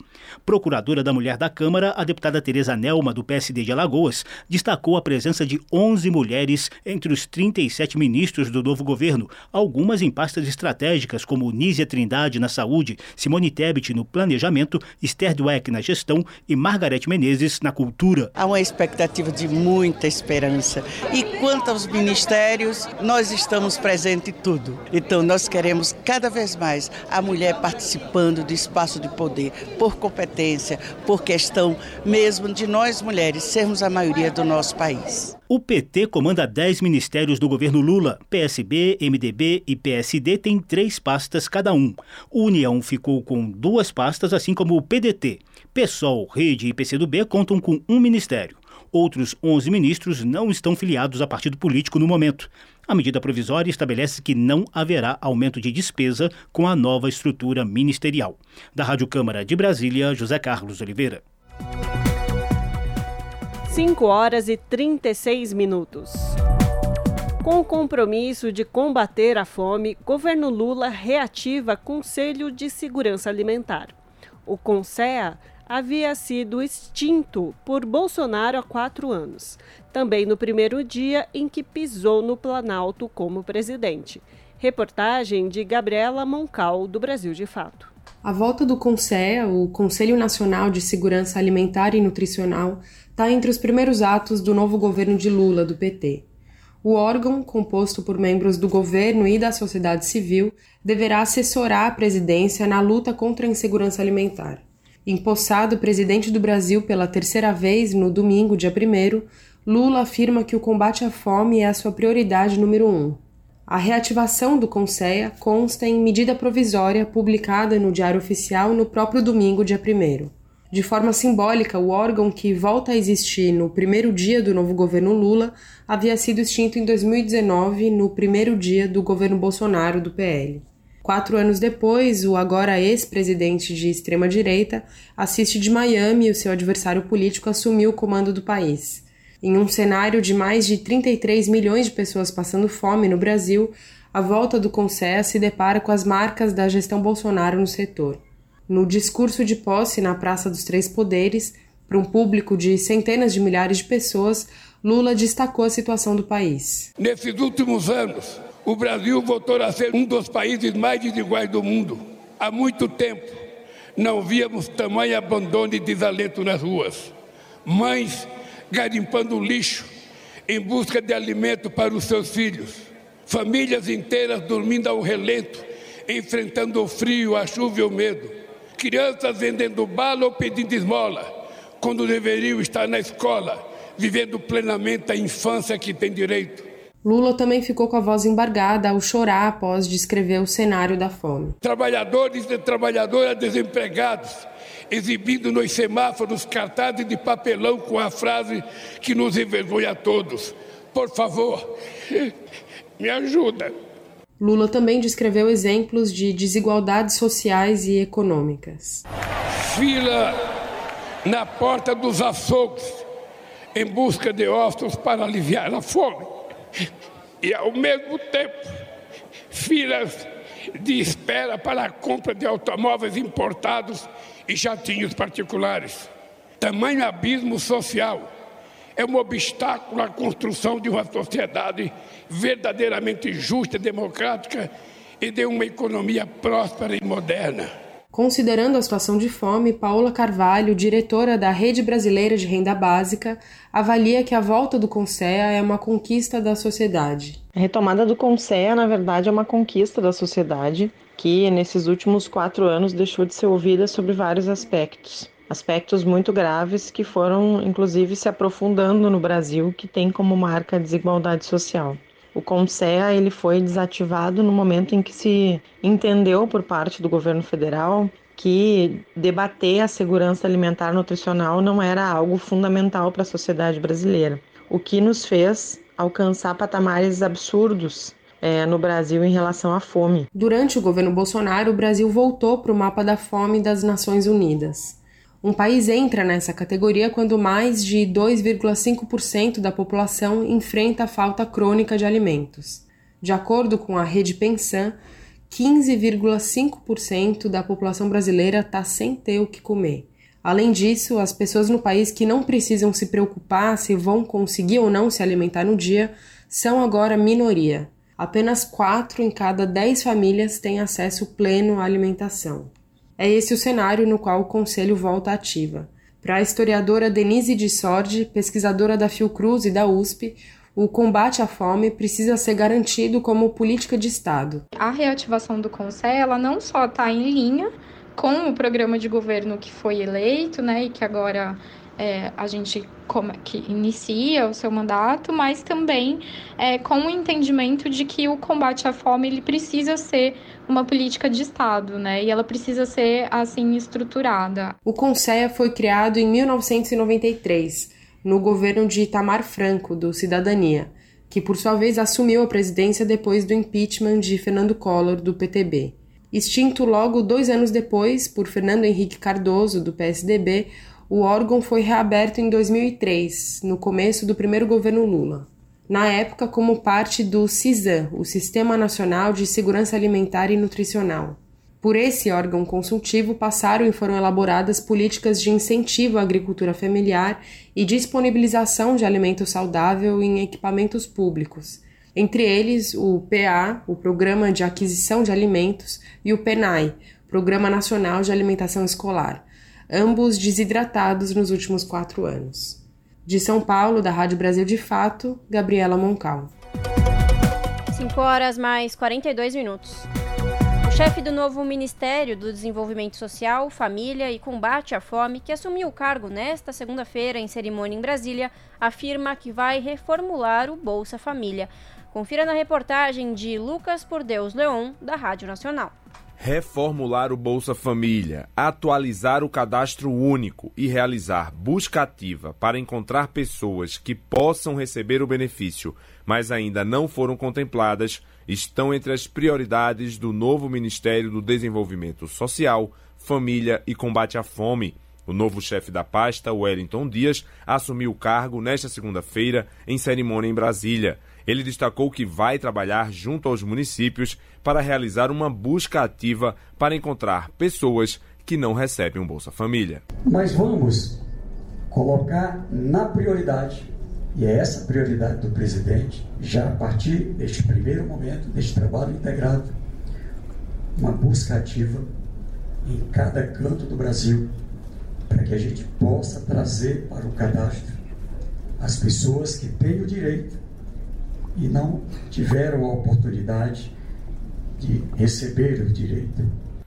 Procuradora da Mulher da Câmara, a deputada Tereza Nelma, do PSD de Alagoas, destacou a presença de 11 mulheres entre os 37 ministros do novo governo, algumas em pastas estratégicas, como Nízia Trindade na saúde, Simone Tebet no planejamento, Esther Dweck na gestão e Margarete Menezes na cultura. Há uma expectativa de muita esperança. E quanto aos ministérios, nós estamos presentes em tudo. Então nós queremos cada vez mais a mulher participando do espaço de poder, por competência, por questão mesmo de nós mulheres sermos a maioria do nosso país. O PT comanda 10 ministérios do governo Lula. PSB, MDB e PSD têm três pastas cada um. O União ficou com duas pastas, assim como o PDT. PSOL, Rede e PCdoB contam com um ministério. Outros 11 ministros não estão filiados a partido político no momento. A medida provisória estabelece que não haverá aumento de despesa com a nova estrutura ministerial. Da Rádio Câmara de Brasília, José Carlos Oliveira. 5 horas e 36 minutos. Com o compromisso de combater a fome, governo Lula reativa Conselho de Segurança Alimentar. O CONSEA havia sido extinto por Bolsonaro há quatro anos, também no primeiro dia em que pisou no Planalto como presidente. Reportagem de Gabriela Moncal, do Brasil de Fato. A volta do CONSEA, o Conselho Nacional de Segurança Alimentar e Nutricional, está entre os primeiros atos do novo governo de Lula, do PT. O órgão, composto por membros do governo e da sociedade civil, deverá assessorar a presidência na luta contra a insegurança alimentar. Empossado presidente do Brasil pela terceira vez no domingo, dia 1, Lula afirma que o combate à fome é a sua prioridade número um. A reativação do Conceia consta em medida provisória publicada no Diário Oficial no próprio domingo, dia 1. De forma simbólica, o órgão que volta a existir no primeiro dia do novo governo Lula havia sido extinto em 2019, no primeiro dia do governo Bolsonaro do PL. Quatro anos depois, o agora ex-presidente de extrema-direita assiste de Miami o seu adversário político assumiu o comando do país. Em um cenário de mais de 33 milhões de pessoas passando fome no Brasil, a volta do Conselho se depara com as marcas da gestão Bolsonaro no setor. No discurso de posse na Praça dos Três Poderes, para um público de centenas de milhares de pessoas, Lula destacou a situação do país. Nesses últimos anos, o Brasil voltou a ser um dos países mais desiguais do mundo. Há muito tempo não víamos tamanho abandono e desalento nas ruas. Mães garimpando lixo em busca de alimento para os seus filhos. Famílias inteiras dormindo ao relento, enfrentando o frio, a chuva e o medo. Crianças vendendo bala ou pedindo esmola, quando deveriam estar na escola, vivendo plenamente a infância que tem direito. Lula também ficou com a voz embargada ao chorar após descrever o cenário da fome. Trabalhadores e trabalhadoras desempregados exibindo nos semáforos cartazes de papelão com a frase que nos envergonha a todos. Por favor, me ajuda. Lula também descreveu exemplos de desigualdades sociais e econômicas. Fila na porta dos açougues em busca de ossos para aliviar a fome. E ao mesmo tempo, filas de espera para a compra de automóveis importados e jatinhos particulares. Tamanho abismo social é um obstáculo à construção de uma sociedade verdadeiramente justa, democrática e de uma economia próspera e moderna. Considerando a situação de fome, Paula Carvalho, diretora da Rede Brasileira de Renda Básica, avalia que a volta do CONSEA é uma conquista da sociedade. A retomada do CONSEA, na verdade, é uma conquista da sociedade que, nesses últimos quatro anos, deixou de ser ouvida sobre vários aspectos aspectos muito graves que foram, inclusive, se aprofundando no Brasil, que tem como marca a desigualdade social. O CONSEA ele foi desativado no momento em que se entendeu por parte do governo federal que debater a segurança alimentar nutricional não era algo fundamental para a sociedade brasileira, o que nos fez alcançar patamares absurdos é, no Brasil em relação à fome. Durante o governo Bolsonaro, o Brasil voltou para o mapa da fome das Nações Unidas. Um país entra nessa categoria quando mais de 2,5% da população enfrenta falta crônica de alimentos. De acordo com a rede Pensan, 15,5% da população brasileira está sem ter o que comer. Além disso, as pessoas no país que não precisam se preocupar se vão conseguir ou não se alimentar no dia são agora minoria. Apenas 4 em cada 10 famílias têm acesso pleno à alimentação. É esse o cenário no qual o Conselho volta ativa. Para a historiadora Denise de Sordi, pesquisadora da Fiocruz e da USP, o combate à fome precisa ser garantido como política de Estado. A reativação do Conselho ela não só está em linha com o programa de governo que foi eleito, né, e que agora é, a gente como, que inicia o seu mandato, mas também é, com o entendimento de que o combate à fome ele precisa ser uma política de Estado, né? E ela precisa ser assim estruturada. O Conselho foi criado em 1993, no governo de Itamar Franco, do Cidadania, que por sua vez assumiu a presidência depois do impeachment de Fernando Collor, do PTB. Extinto logo dois anos depois por Fernando Henrique Cardoso, do PSDB, o órgão foi reaberto em 2003, no começo do primeiro governo Lula. Na época, como parte do CISAM, o Sistema Nacional de Segurança Alimentar e Nutricional. Por esse órgão consultivo passaram e foram elaboradas políticas de incentivo à agricultura familiar e disponibilização de alimento saudável em equipamentos públicos, entre eles o PA, o Programa de Aquisição de Alimentos, e o PENAI, Programa Nacional de Alimentação Escolar ambos desidratados nos últimos quatro anos. De São Paulo, da Rádio Brasil de Fato, Gabriela Moncal. 5 horas mais 42 minutos. O chefe do novo Ministério do Desenvolvimento Social, Família e Combate à Fome, que assumiu o cargo nesta segunda-feira em cerimônia em Brasília, afirma que vai reformular o Bolsa Família. Confira na reportagem de Lucas Por Deus Leon, da Rádio Nacional reformular o Bolsa Família, atualizar o cadastro único e realizar busca ativa para encontrar pessoas que possam receber o benefício, mas ainda não foram contempladas, estão entre as prioridades do novo Ministério do Desenvolvimento Social, Família e Combate à Fome. O novo chefe da pasta, Wellington Dias, assumiu o cargo nesta segunda-feira em cerimônia em Brasília. Ele destacou que vai trabalhar junto aos municípios para realizar uma busca ativa para encontrar pessoas que não recebem um Bolsa Família. Mas vamos colocar na prioridade, e é essa prioridade do presidente, já a partir deste primeiro momento, deste trabalho integrado, uma busca ativa em cada canto do Brasil, para que a gente possa trazer para o cadastro as pessoas que têm o direito e não tiveram a oportunidade de receber o direito.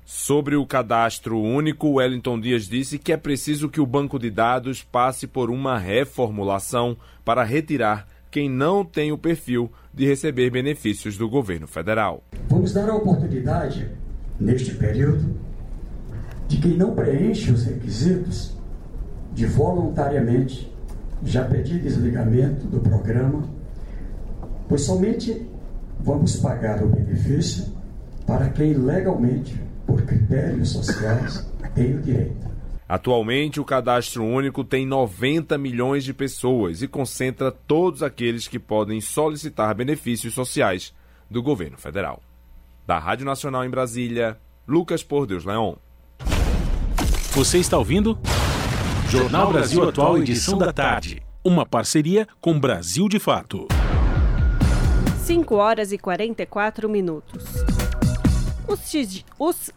Sobre o cadastro único, Wellington Dias disse que é preciso que o banco de dados passe por uma reformulação para retirar quem não tem o perfil de receber benefícios do governo federal. Vamos dar a oportunidade, neste período, de quem não preenche os requisitos de voluntariamente já pedir desligamento do programa, pois somente vamos pagar o benefício para quem legalmente, por critérios sociais, tem o direito. Atualmente, o cadastro único tem 90 milhões de pessoas e concentra todos aqueles que podem solicitar benefícios sociais do governo federal. Da Rádio Nacional em Brasília, Lucas Por Deus Leon. Você está ouvindo? Jornal Brasil Atual, edição da tarde. Uma parceria com Brasil de Fato. 5 horas e 44 minutos. Os, os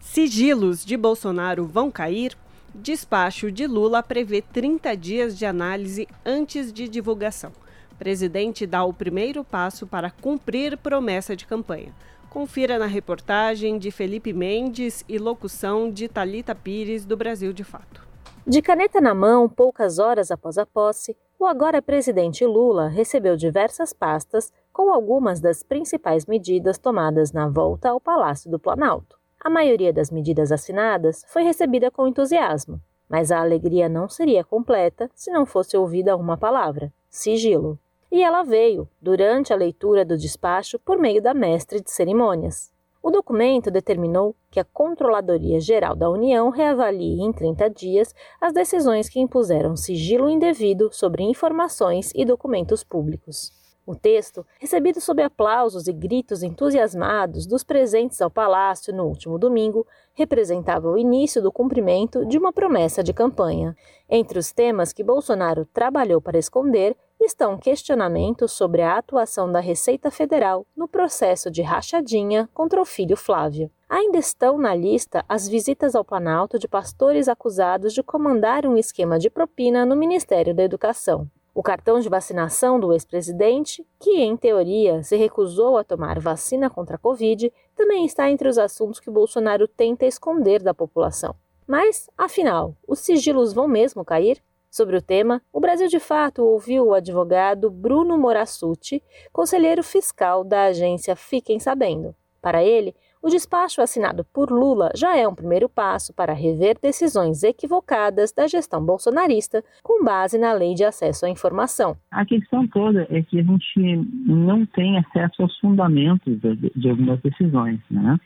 sigilos de Bolsonaro vão cair? Despacho de Lula prevê 30 dias de análise antes de divulgação. Presidente dá o primeiro passo para cumprir promessa de campanha. Confira na reportagem de Felipe Mendes e locução de Talita Pires do Brasil de Fato. De caneta na mão, poucas horas após a posse, o agora presidente Lula recebeu diversas pastas com algumas das principais medidas tomadas na volta ao Palácio do Planalto. A maioria das medidas assinadas foi recebida com entusiasmo, mas a alegria não seria completa se não fosse ouvida uma palavra: sigilo. E ela veio, durante a leitura do despacho, por meio da mestre de cerimônias. O documento determinou que a Controladoria Geral da União reavalie em 30 dias as decisões que impuseram sigilo indevido sobre informações e documentos públicos. O texto, recebido sob aplausos e gritos entusiasmados dos presentes ao palácio no último domingo, representava o início do cumprimento de uma promessa de campanha. Entre os temas que Bolsonaro trabalhou para esconder estão questionamentos sobre a atuação da Receita Federal no processo de rachadinha contra o filho Flávio. Ainda estão na lista as visitas ao Planalto de pastores acusados de comandar um esquema de propina no Ministério da Educação. O cartão de vacinação do ex-presidente, que em teoria se recusou a tomar vacina contra a Covid, também está entre os assuntos que Bolsonaro tenta esconder da população. Mas, afinal, os sigilos vão mesmo cair? Sobre o tema, o Brasil de Fato ouviu o advogado Bruno Morassuti, conselheiro fiscal da agência Fiquem Sabendo. Para ele, o despacho assinado por Lula já é um primeiro passo para rever decisões equivocadas da gestão bolsonarista com base na Lei de Acesso à Informação. A questão toda é que a gente não tem acesso aos fundamentos de, algumas decisões. Né?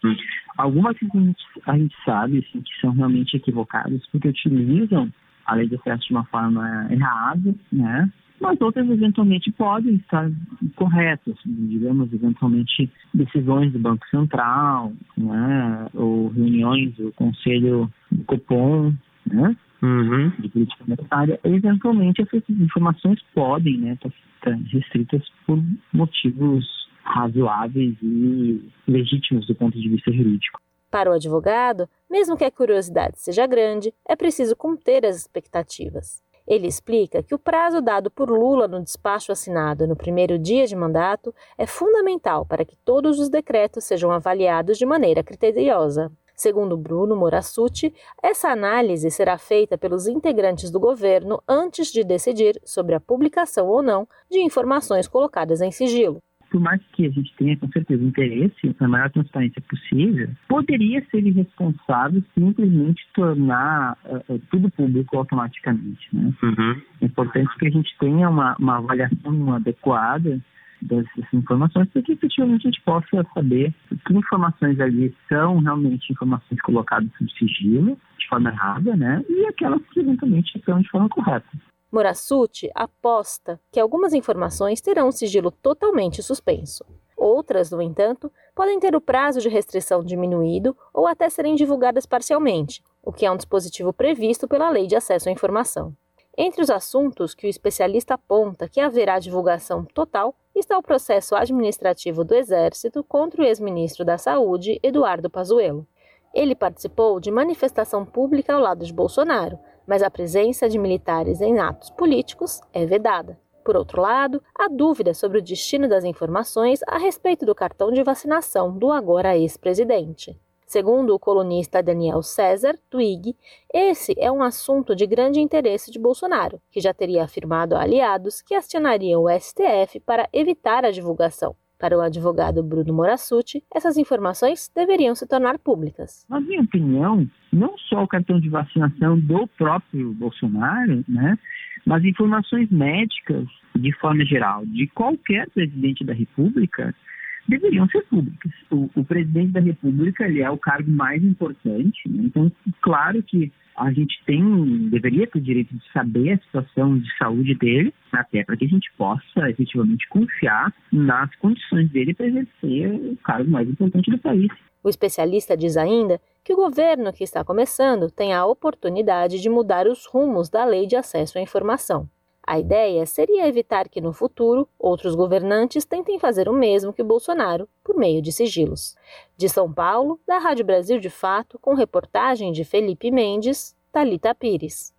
Algumas que a gente, a gente sabe assim, que são realmente equivocadas porque utilizam a lei de acesso de uma forma errada, né? mas outras eventualmente podem estar corretas, digamos, eventualmente decisões do Banco Central, né, ou reuniões do Conselho do Copom, né, uhum. de política monetária, eventualmente essas informações podem né, estar restritas por motivos razoáveis e legítimos do ponto de vista jurídico. Para o advogado, mesmo que a curiosidade seja grande, é preciso conter as expectativas. Ele explica que o prazo dado por Lula no despacho assinado no primeiro dia de mandato é fundamental para que todos os decretos sejam avaliados de maneira criteriosa. Segundo Bruno Morassuti, essa análise será feita pelos integrantes do governo antes de decidir sobre a publicação ou não de informações colocadas em sigilo por mais que a gente tenha com certeza interesse na maior transparência possível, poderia ser irresponsável simplesmente tornar uh, tudo público automaticamente. Né? Uhum. É importante que a gente tenha uma, uma avaliação adequada dessas informações para que efetivamente a gente possa saber que informações ali são realmente informações colocadas sob sigilo, de forma errada, né? E aquelas que eventualmente estão de forma correta. Morassuti aposta que algumas informações terão um sigilo totalmente suspenso. Outras, no entanto, podem ter o prazo de restrição diminuído ou até serem divulgadas parcialmente, o que é um dispositivo previsto pela Lei de Acesso à Informação. Entre os assuntos que o especialista aponta que haverá divulgação total está o processo administrativo do Exército contra o ex-ministro da Saúde, Eduardo Pazuello. Ele participou de manifestação pública ao lado de Bolsonaro, mas a presença de militares em atos políticos é vedada. Por outro lado, há dúvida sobre o destino das informações a respeito do cartão de vacinação do agora ex-presidente. Segundo o colunista Daniel César, IG, esse é um assunto de grande interesse de Bolsonaro, que já teria afirmado a aliados que acionariam o STF para evitar a divulgação. Para o advogado Bruno Morassuti, essas informações deveriam se tornar públicas. Na minha opinião, não só o cartão de vacinação do próprio Bolsonaro, né, mas informações médicas, de forma geral, de qualquer presidente da República, deveriam ser públicas. O, o presidente da República ele é o cargo mais importante, né? então, claro que a gente tem, deveria ter o direito de saber a situação de saúde dele, até para que a gente possa efetivamente confiar nas condições dele para exercer o cargo mais importante do país. O especialista diz ainda que o governo que está começando tem a oportunidade de mudar os rumos da lei de acesso à informação. A ideia seria evitar que no futuro outros governantes tentem fazer o mesmo que Bolsonaro por meio de sigilos. De São Paulo, da Rádio Brasil de Fato, com reportagem de Felipe Mendes, Talita Pires.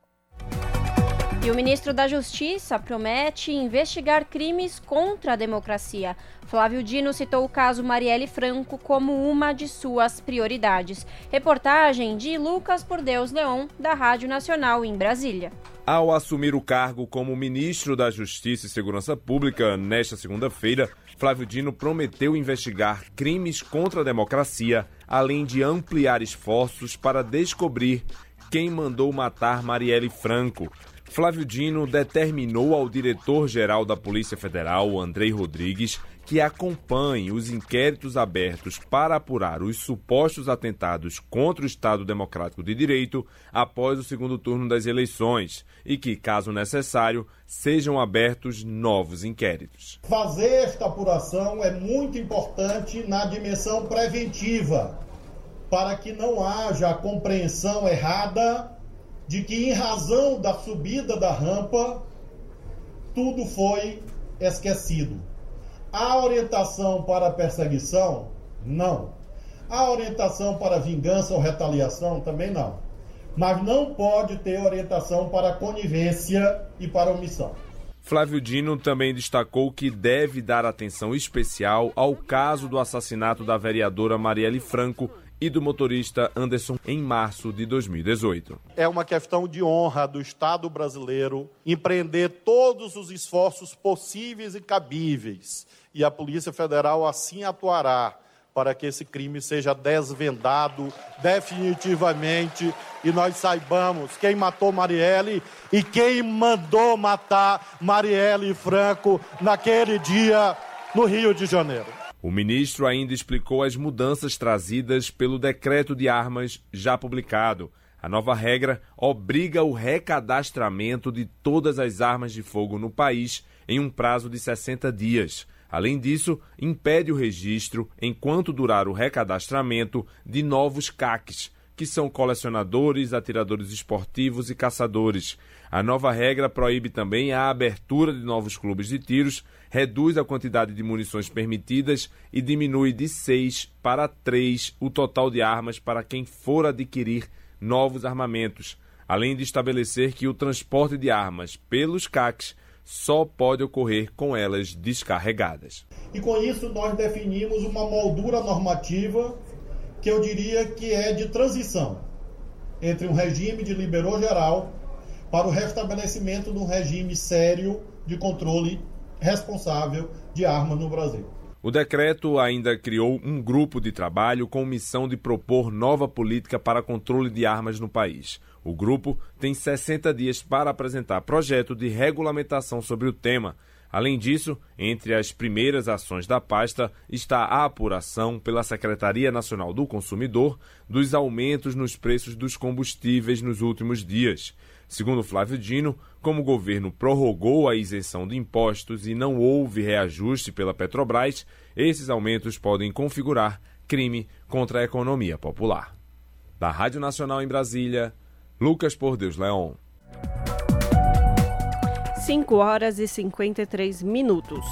E o ministro da Justiça promete investigar crimes contra a democracia. Flávio Dino citou o caso Marielle Franco como uma de suas prioridades. Reportagem de Lucas Por Deus Leon, da Rádio Nacional em Brasília. Ao assumir o cargo como ministro da Justiça e Segurança Pública nesta segunda-feira, Flávio Dino prometeu investigar crimes contra a democracia, além de ampliar esforços para descobrir quem mandou matar Marielle Franco. Flávio Dino determinou ao diretor-geral da Polícia Federal, Andrei Rodrigues, que acompanhe os inquéritos abertos para apurar os supostos atentados contra o Estado Democrático de Direito após o segundo turno das eleições e que, caso necessário, sejam abertos novos inquéritos. Fazer esta apuração é muito importante na dimensão preventiva, para que não haja compreensão errada de que, em razão da subida da rampa, tudo foi esquecido. A orientação para perseguição? Não. A orientação para vingança ou retaliação? Também não. Mas não pode ter orientação para conivência e para omissão. Flávio Dino também destacou que deve dar atenção especial ao caso do assassinato da vereadora Marielle Franco e do motorista Anderson em março de 2018. É uma questão de honra do Estado brasileiro empreender todos os esforços possíveis e cabíveis, e a Polícia Federal assim atuará para que esse crime seja desvendado definitivamente e nós saibamos quem matou Marielle e quem mandou matar Marielle Franco naquele dia no Rio de Janeiro. O ministro ainda explicou as mudanças trazidas pelo decreto de armas já publicado. A nova regra obriga o recadastramento de todas as armas de fogo no país em um prazo de 60 dias. Além disso, impede o registro, enquanto durar o recadastramento, de novos CACs, que são colecionadores, atiradores esportivos e caçadores. A nova regra proíbe também a abertura de novos clubes de tiros, reduz a quantidade de munições permitidas e diminui de 6 para 3 o total de armas para quem for adquirir novos armamentos, além de estabelecer que o transporte de armas pelos CACs só pode ocorrer com elas descarregadas. E com isso nós definimos uma moldura normativa que eu diria que é de transição entre um regime de liberou geral para o restabelecimento de um regime sério de controle responsável de armas no Brasil. O decreto ainda criou um grupo de trabalho com missão de propor nova política para controle de armas no país. O grupo tem 60 dias para apresentar projeto de regulamentação sobre o tema Além disso, entre as primeiras ações da pasta está a apuração pela Secretaria Nacional do Consumidor dos aumentos nos preços dos combustíveis nos últimos dias. Segundo Flávio Dino, como o governo prorrogou a isenção de impostos e não houve reajuste pela Petrobras, esses aumentos podem configurar crime contra a economia popular. Da Rádio Nacional em Brasília, Lucas Por Deus Leon. 5 horas e 53 minutos.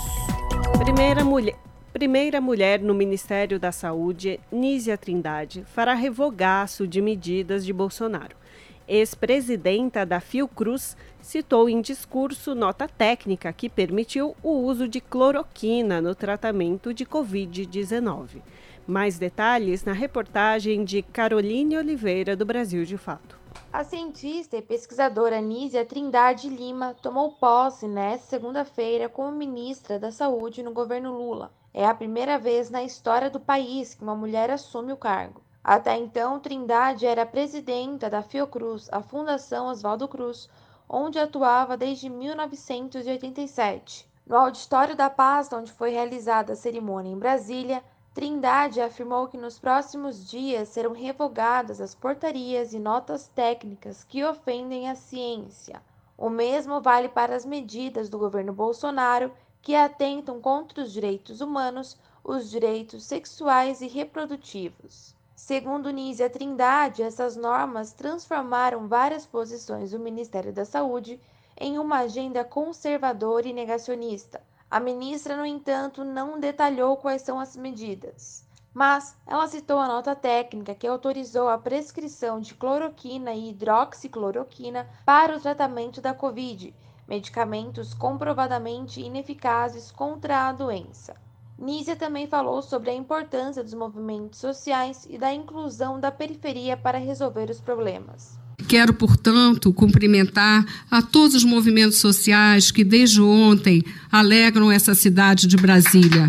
Primeira mulher, primeira mulher no Ministério da Saúde, Nízia Trindade, fará revogaço de medidas de Bolsonaro. Ex-presidenta da Fiocruz, citou em discurso nota técnica que permitiu o uso de cloroquina no tratamento de Covid-19. Mais detalhes na reportagem de Caroline Oliveira, do Brasil de Fato. A cientista e pesquisadora Nízia Trindade Lima tomou posse nesta segunda-feira como ministra da Saúde no governo Lula. É a primeira vez na história do país que uma mulher assume o cargo. Até então, Trindade era presidenta da Fiocruz, a Fundação Oswaldo Cruz, onde atuava desde 1987. No auditório da pasta, onde foi realizada a cerimônia em Brasília, Trindade afirmou que nos próximos dias serão revogadas as portarias e notas técnicas que ofendem a ciência. O mesmo vale para as medidas do governo Bolsonaro que atentam contra os direitos humanos, os direitos sexuais e reprodutivos. Segundo Nízia Trindade, essas normas transformaram várias posições do Ministério da Saúde em uma agenda conservadora e negacionista a ministra, no entanto, não detalhou quais são as medidas, mas ela citou a nota técnica que autorizou a prescrição de cloroquina e hidroxicloroquina para o tratamento da Covid, medicamentos comprovadamente ineficazes contra a doença. Nízia também falou sobre a importância dos movimentos sociais e da inclusão da periferia para resolver os problemas. Quero, portanto, cumprimentar a todos os movimentos sociais que desde ontem alegram essa cidade de Brasília.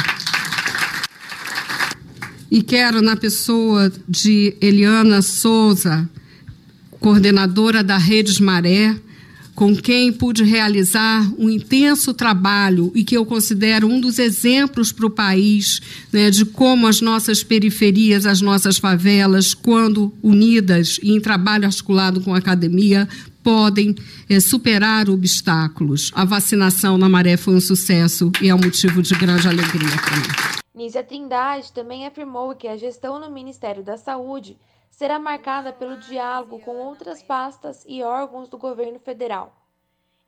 E quero, na pessoa de Eliana Souza, coordenadora da Redes Maré, com quem pude realizar um intenso trabalho e que eu considero um dos exemplos para o país né, de como as nossas periferias, as nossas favelas, quando unidas e em trabalho articulado com a academia, podem é, superar obstáculos. A vacinação na Maré foi um sucesso e é um motivo de grande alegria para mim. Nízia Trindade também afirmou que a gestão no Ministério da Saúde será marcada pelo diálogo com outras pastas e órgãos do governo federal.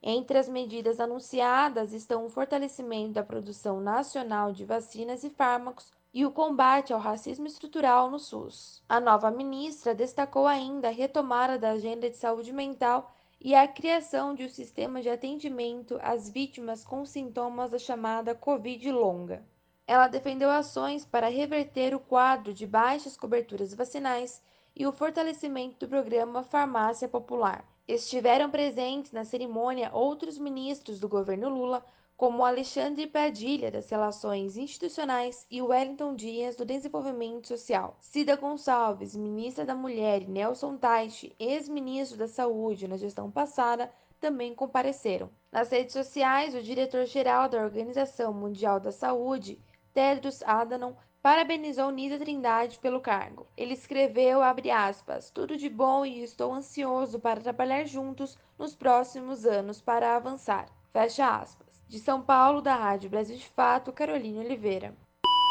Entre as medidas anunciadas estão o fortalecimento da produção nacional de vacinas e fármacos e o combate ao racismo estrutural no SUS. A nova ministra destacou ainda a retomada da agenda de saúde mental e a criação de um sistema de atendimento às vítimas com sintomas da chamada Covid longa. Ela defendeu ações para reverter o quadro de baixas coberturas vacinais e o fortalecimento do programa Farmácia Popular. Estiveram presentes na cerimônia outros ministros do governo Lula, como Alexandre Padilha, das Relações Institucionais, e Wellington Dias, do Desenvolvimento Social. Cida Gonçalves, ministra da Mulher, e Nelson Taixe, ex-ministro da Saúde na gestão passada, também compareceram. Nas redes sociais, o diretor-geral da Organização Mundial da Saúde, Tedros Adhanom, parabenizou Nisa Trindade pelo cargo. Ele escreveu, abre aspas, tudo de bom e estou ansioso para trabalhar juntos nos próximos anos para avançar. Fecha aspas. De São Paulo, da Rádio Brasil de Fato, Carolina Oliveira.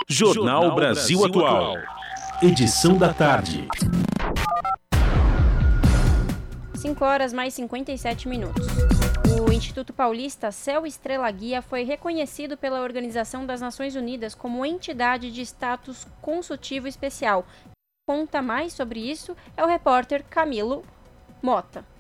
Jornal Brasil Atual. Edição da tarde. 5 horas mais 57 minutos. O Instituto Paulista Céu Estrela Guia foi reconhecido pela Organização das Nações Unidas como entidade de status consultivo especial. Conta mais sobre isso é o repórter Camilo Mota.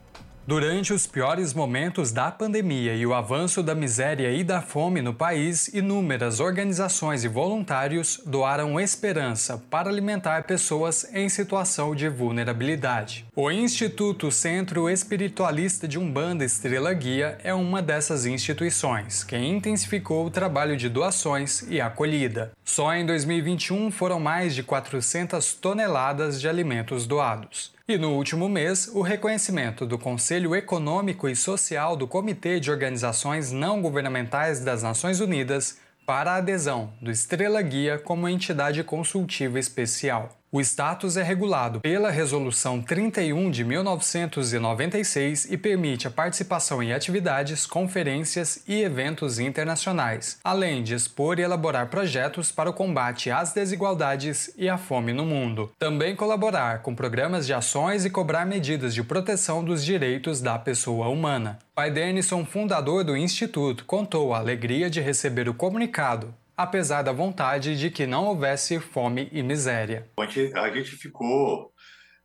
Durante os piores momentos da pandemia e o avanço da miséria e da fome no país, inúmeras organizações e voluntários doaram esperança para alimentar pessoas em situação de vulnerabilidade. O Instituto Centro Espiritualista de Umbanda Estrela Guia é uma dessas instituições, que intensificou o trabalho de doações e acolhida. Só em 2021 foram mais de 400 toneladas de alimentos doados. E no último mês, o reconhecimento do Conselho Econômico e Social do Comitê de Organizações Não Governamentais das Nações Unidas para a adesão do Estrela Guia como entidade consultiva especial. O status é regulado pela Resolução 31 de 1996 e permite a participação em atividades, conferências e eventos internacionais, além de expor e elaborar projetos para o combate às desigualdades e à fome no mundo. Também colaborar com programas de ações e cobrar medidas de proteção dos direitos da pessoa humana. Pai Denison, fundador do Instituto, contou a alegria de receber o comunicado apesar da vontade de que não houvesse fome e miséria. A gente, a gente ficou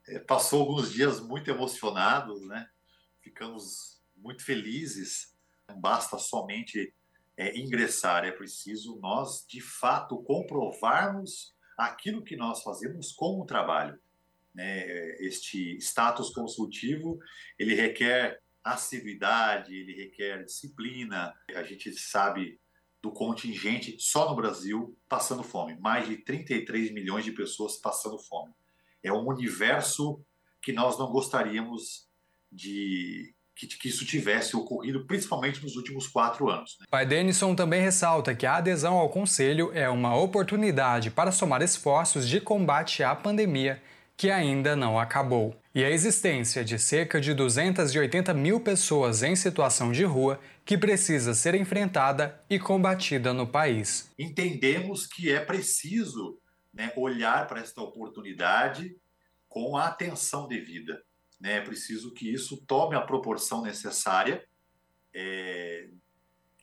é, passou alguns dias muito emocionados, né? Ficamos muito felizes. Basta somente é, ingressar, é preciso nós, de fato, comprovarmos aquilo que nós fazemos com o trabalho. Né? Este status consultivo, ele requer assiduidade, ele requer disciplina. A gente sabe do contingente só no Brasil passando fome, mais de 33 milhões de pessoas passando fome. É um universo que nós não gostaríamos de que, que, isso tivesse ocorrido, principalmente nos últimos quatro anos. Né? Pai Denison também ressalta que a adesão ao Conselho é uma oportunidade para somar esforços de combate à pandemia que ainda não acabou. E a existência de cerca de 280 mil pessoas em situação de rua que precisa ser enfrentada e combatida no país. Entendemos que é preciso né, olhar para esta oportunidade com a atenção devida. Né? É preciso que isso tome a proporção necessária. É,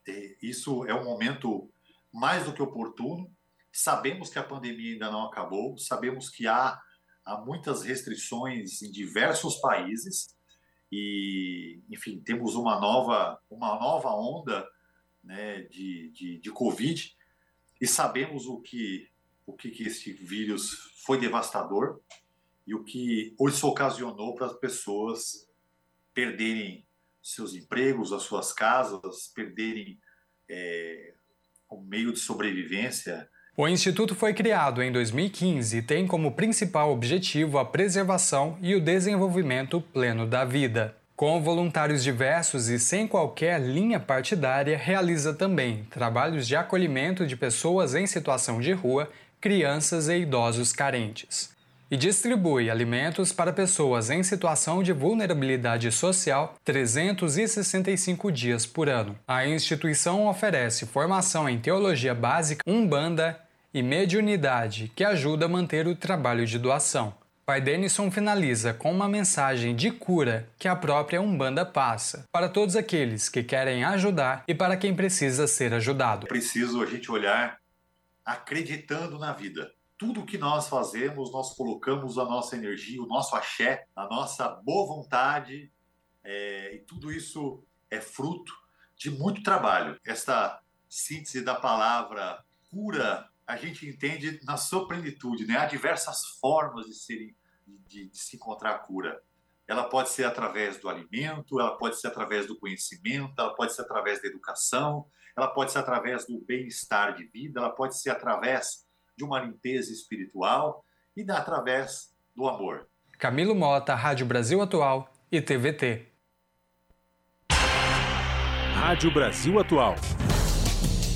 é, isso é um momento mais do que oportuno. Sabemos que a pandemia ainda não acabou, sabemos que há há muitas restrições em diversos países e, enfim, temos uma nova, uma nova onda né, de, de, de Covid e sabemos o que, o que, que esse vírus foi devastador e o que isso ocasionou para as pessoas perderem seus empregos, as suas casas, perderem é, o meio de sobrevivência, o Instituto foi criado em 2015 e tem como principal objetivo a preservação e o desenvolvimento pleno da vida. Com voluntários diversos e sem qualquer linha partidária, realiza também trabalhos de acolhimento de pessoas em situação de rua, crianças e idosos carentes. E distribui alimentos para pessoas em situação de vulnerabilidade social 365 dias por ano. A instituição oferece formação em teologia básica, umbanda e mediunidade, que ajuda a manter o trabalho de doação. Pai Denison finaliza com uma mensagem de cura que a própria Umbanda passa para todos aqueles que querem ajudar e para quem precisa ser ajudado. É preciso a gente olhar acreditando na vida. Tudo que nós fazemos, nós colocamos a nossa energia, o nosso axé, a nossa boa vontade, é, e tudo isso é fruto de muito trabalho. Esta síntese da palavra cura a gente entende na sua plenitude. Né? Há diversas formas de, serem, de, de se encontrar a cura. Ela pode ser através do alimento, ela pode ser através do conhecimento, ela pode ser através da educação, ela pode ser através do bem-estar de vida, ela pode ser através de uma limpeza espiritual e através do amor. Camilo Mota, Rádio Brasil Atual e TVT. Rádio Brasil Atual.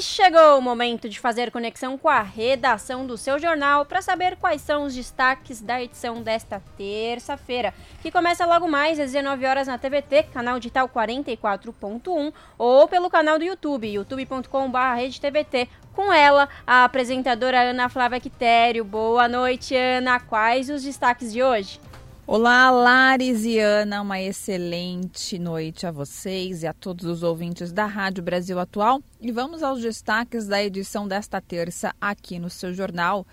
E chegou o momento de fazer conexão com a redação do seu jornal para saber quais são os destaques da edição desta terça-feira, que começa logo mais às 19 horas na TVT, canal digital 44.1, ou pelo canal do YouTube, youtube.com/redetvt. Com ela, a apresentadora Ana Flávia Quitério. Boa noite, Ana. Quais os destaques de hoje? Olá, Laris e Ana, uma excelente noite a vocês e a todos os ouvintes da Rádio Brasil Atual. E vamos aos destaques da edição desta terça aqui no seu jornal.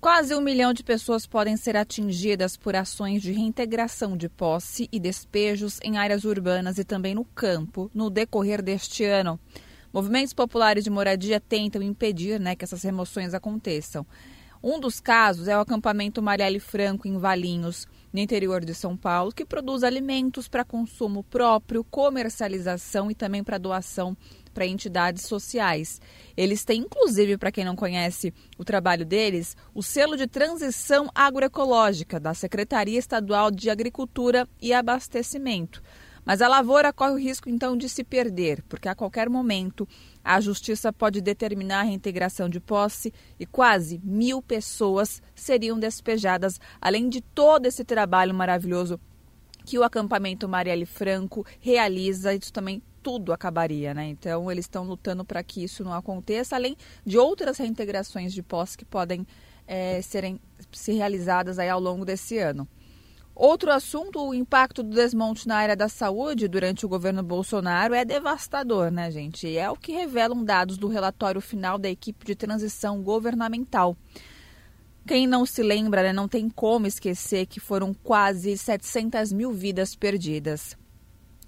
Quase um milhão de pessoas podem ser atingidas por ações de reintegração de posse e despejos em áreas urbanas e também no campo no decorrer deste ano. Movimentos populares de moradia tentam impedir né, que essas remoções aconteçam. Um dos casos é o acampamento Marielle Franco, em Valinhos, no interior de São Paulo, que produz alimentos para consumo próprio, comercialização e também para doação para entidades sociais. Eles têm, inclusive, para quem não conhece o trabalho deles, o selo de transição agroecológica da Secretaria Estadual de Agricultura e Abastecimento. Mas a lavoura corre o risco então de se perder, porque a qualquer momento a justiça pode determinar a reintegração de posse e quase mil pessoas seriam despejadas, além de todo esse trabalho maravilhoso que o acampamento Marielle Franco realiza. Isso também tudo acabaria, né? Então eles estão lutando para que isso não aconteça, além de outras reintegrações de posse que podem é, serem se realizadas aí ao longo desse ano. Outro assunto, o impacto do desmonte na área da saúde durante o governo Bolsonaro é devastador, né, gente? É o que revelam dados do relatório final da equipe de transição governamental. Quem não se lembra, né, não tem como esquecer que foram quase 700 mil vidas perdidas.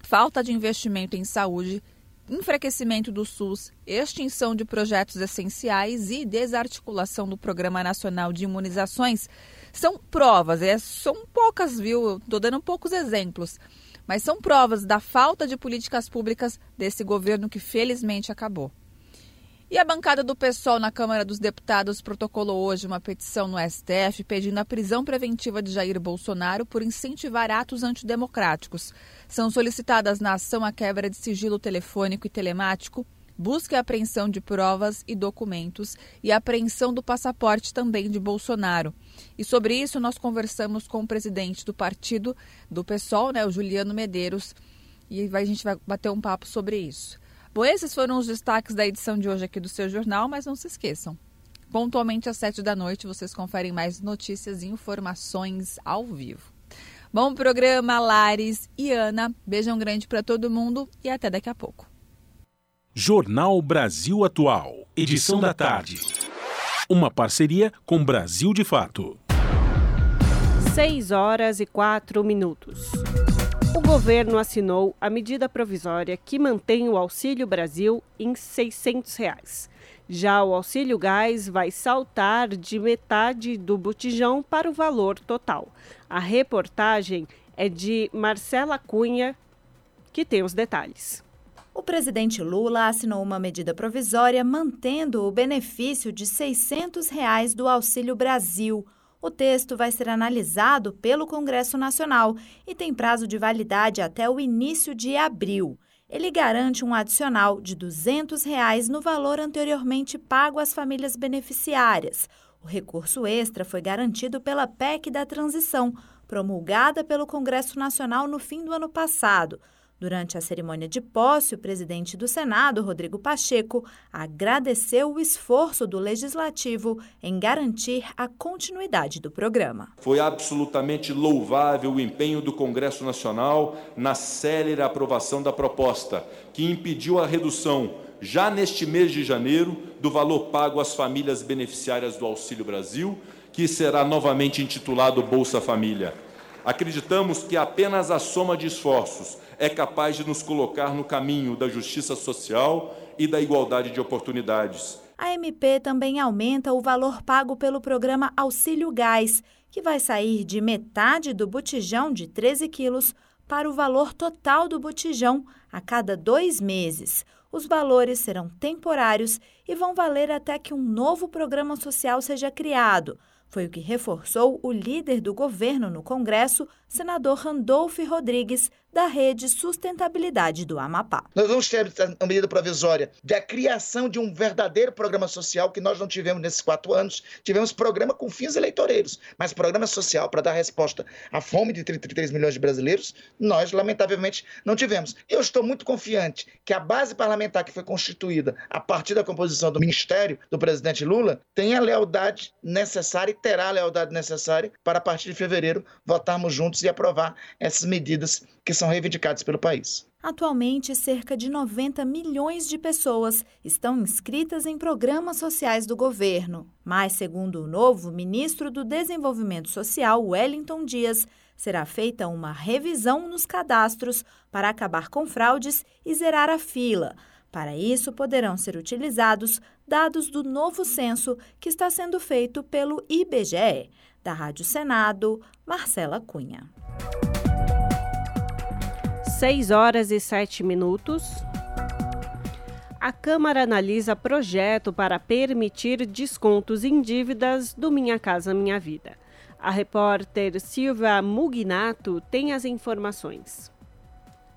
Falta de investimento em saúde, enfraquecimento do SUS, extinção de projetos essenciais e desarticulação do Programa Nacional de Imunizações são provas, é, são poucas, viu? Estou dando poucos exemplos, mas são provas da falta de políticas públicas desse governo que felizmente acabou. E a bancada do PSOL na Câmara dos Deputados protocolou hoje uma petição no STF pedindo a prisão preventiva de Jair Bolsonaro por incentivar atos antidemocráticos. São solicitadas na ação a quebra de sigilo telefônico e telemático, busca e apreensão de provas e documentos e apreensão do passaporte também de Bolsonaro. E sobre isso nós conversamos com o presidente do partido do PSOL, né, o Juliano Medeiros, e a gente vai bater um papo sobre isso. Bom, esses foram os destaques da edição de hoje aqui do seu jornal, mas não se esqueçam. Pontualmente às sete da noite vocês conferem mais notícias e informações ao vivo. Bom programa, Lares e Ana. Beijão grande para todo mundo e até daqui a pouco. Jornal Brasil Atual, edição da tarde. Uma parceria com Brasil de Fato. 6 horas e 4 minutos. O governo assinou a medida provisória que mantém o Auxílio Brasil em 600 reais. Já o auxílio gás vai saltar de metade do botijão para o valor total. A reportagem é de Marcela Cunha, que tem os detalhes. O presidente Lula assinou uma medida provisória mantendo o benefício de 600 reais do Auxílio Brasil. O texto vai ser analisado pelo Congresso Nacional e tem prazo de validade até o início de abril. Ele garante um adicional de 200 reais no valor anteriormente pago às famílias beneficiárias. O recurso extra foi garantido pela PEC da Transição, promulgada pelo Congresso Nacional no fim do ano passado. Durante a cerimônia de posse, o presidente do Senado, Rodrigo Pacheco, agradeceu o esforço do legislativo em garantir a continuidade do programa. Foi absolutamente louvável o empenho do Congresso Nacional na célere aprovação da proposta, que impediu a redução, já neste mês de janeiro, do valor pago às famílias beneficiárias do Auxílio Brasil, que será novamente intitulado Bolsa Família. Acreditamos que apenas a soma de esforços é capaz de nos colocar no caminho da justiça social e da igualdade de oportunidades. A MP também aumenta o valor pago pelo programa Auxílio Gás, que vai sair de metade do botijão de 13 quilos para o valor total do botijão a cada dois meses. Os valores serão temporários e vão valer até que um novo programa social seja criado. Foi o que reforçou o líder do governo no Congresso, senador Randolph Rodrigues, da Rede Sustentabilidade do Amapá. Nós vamos ter a medida provisória da criação de um verdadeiro programa social que nós não tivemos nesses quatro anos. Tivemos programa com fins eleitoreiros, mas programa social para dar resposta à fome de 33 milhões de brasileiros, nós, lamentavelmente, não tivemos. Eu estou muito confiante que a base parlamentar que foi constituída a partir da composição do ministério do presidente Lula tem a lealdade necessária e terá a lealdade necessária para, a partir de fevereiro, votarmos juntos e aprovar essas medidas que são reivindicadas pelo país. Atualmente, cerca de 90 milhões de pessoas estão inscritas em programas sociais do governo. Mas, segundo o novo ministro do Desenvolvimento Social, Wellington Dias, será feita uma revisão nos cadastros para acabar com fraudes e zerar a fila. Para isso, poderão ser utilizados dados do novo censo que está sendo feito pelo IBGE. Da Rádio Senado, Marcela Cunha. 6 horas e 7 minutos. A Câmara analisa projeto para permitir descontos em dívidas do Minha Casa Minha Vida. A repórter Silvia Mugnato tem as informações.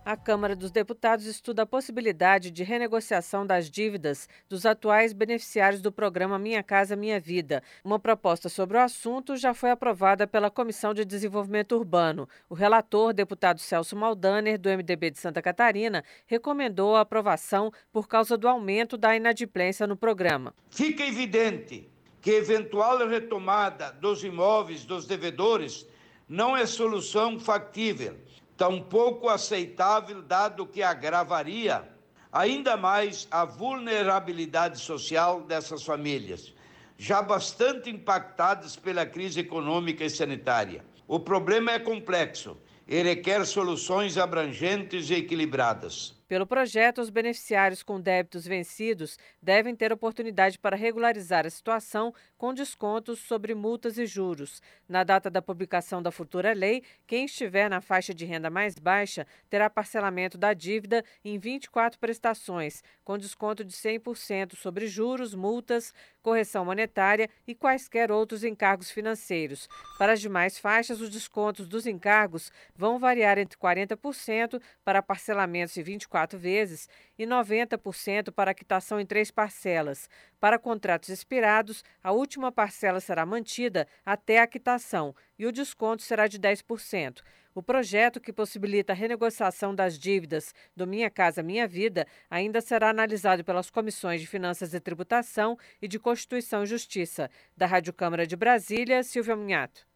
A Câmara dos Deputados estuda a possibilidade de renegociação das dívidas dos atuais beneficiários do programa Minha Casa Minha Vida. Uma proposta sobre o assunto já foi aprovada pela Comissão de Desenvolvimento Urbano. O relator, deputado Celso Maldaner, do MDB de Santa Catarina, recomendou a aprovação por causa do aumento da inadimplência no programa. Fica evidente que eventual retomada dos imóveis dos devedores não é solução factível tampouco aceitável, dado que agravaria ainda mais a vulnerabilidade social dessas famílias, já bastante impactadas pela crise econômica e sanitária. O problema é complexo e requer soluções abrangentes e equilibradas. Pelo projeto, os beneficiários com débitos vencidos devem ter oportunidade para regularizar a situação com descontos sobre multas e juros. Na data da publicação da futura lei, quem estiver na faixa de renda mais baixa terá parcelamento da dívida em 24 prestações, com desconto de 100% sobre juros, multas, correção monetária e quaisquer outros encargos financeiros. Para as demais faixas, os descontos dos encargos vão variar entre 40% para parcelamentos em 24 quatro vezes e 90% para quitação em três parcelas. Para contratos expirados, a última parcela será mantida até a quitação e o desconto será de 10%. O projeto que possibilita a renegociação das dívidas do Minha Casa Minha Vida ainda será analisado pelas comissões de Finanças e Tributação e de Constituição e Justiça. Da Rádio Câmara de Brasília, Silvia Munhato.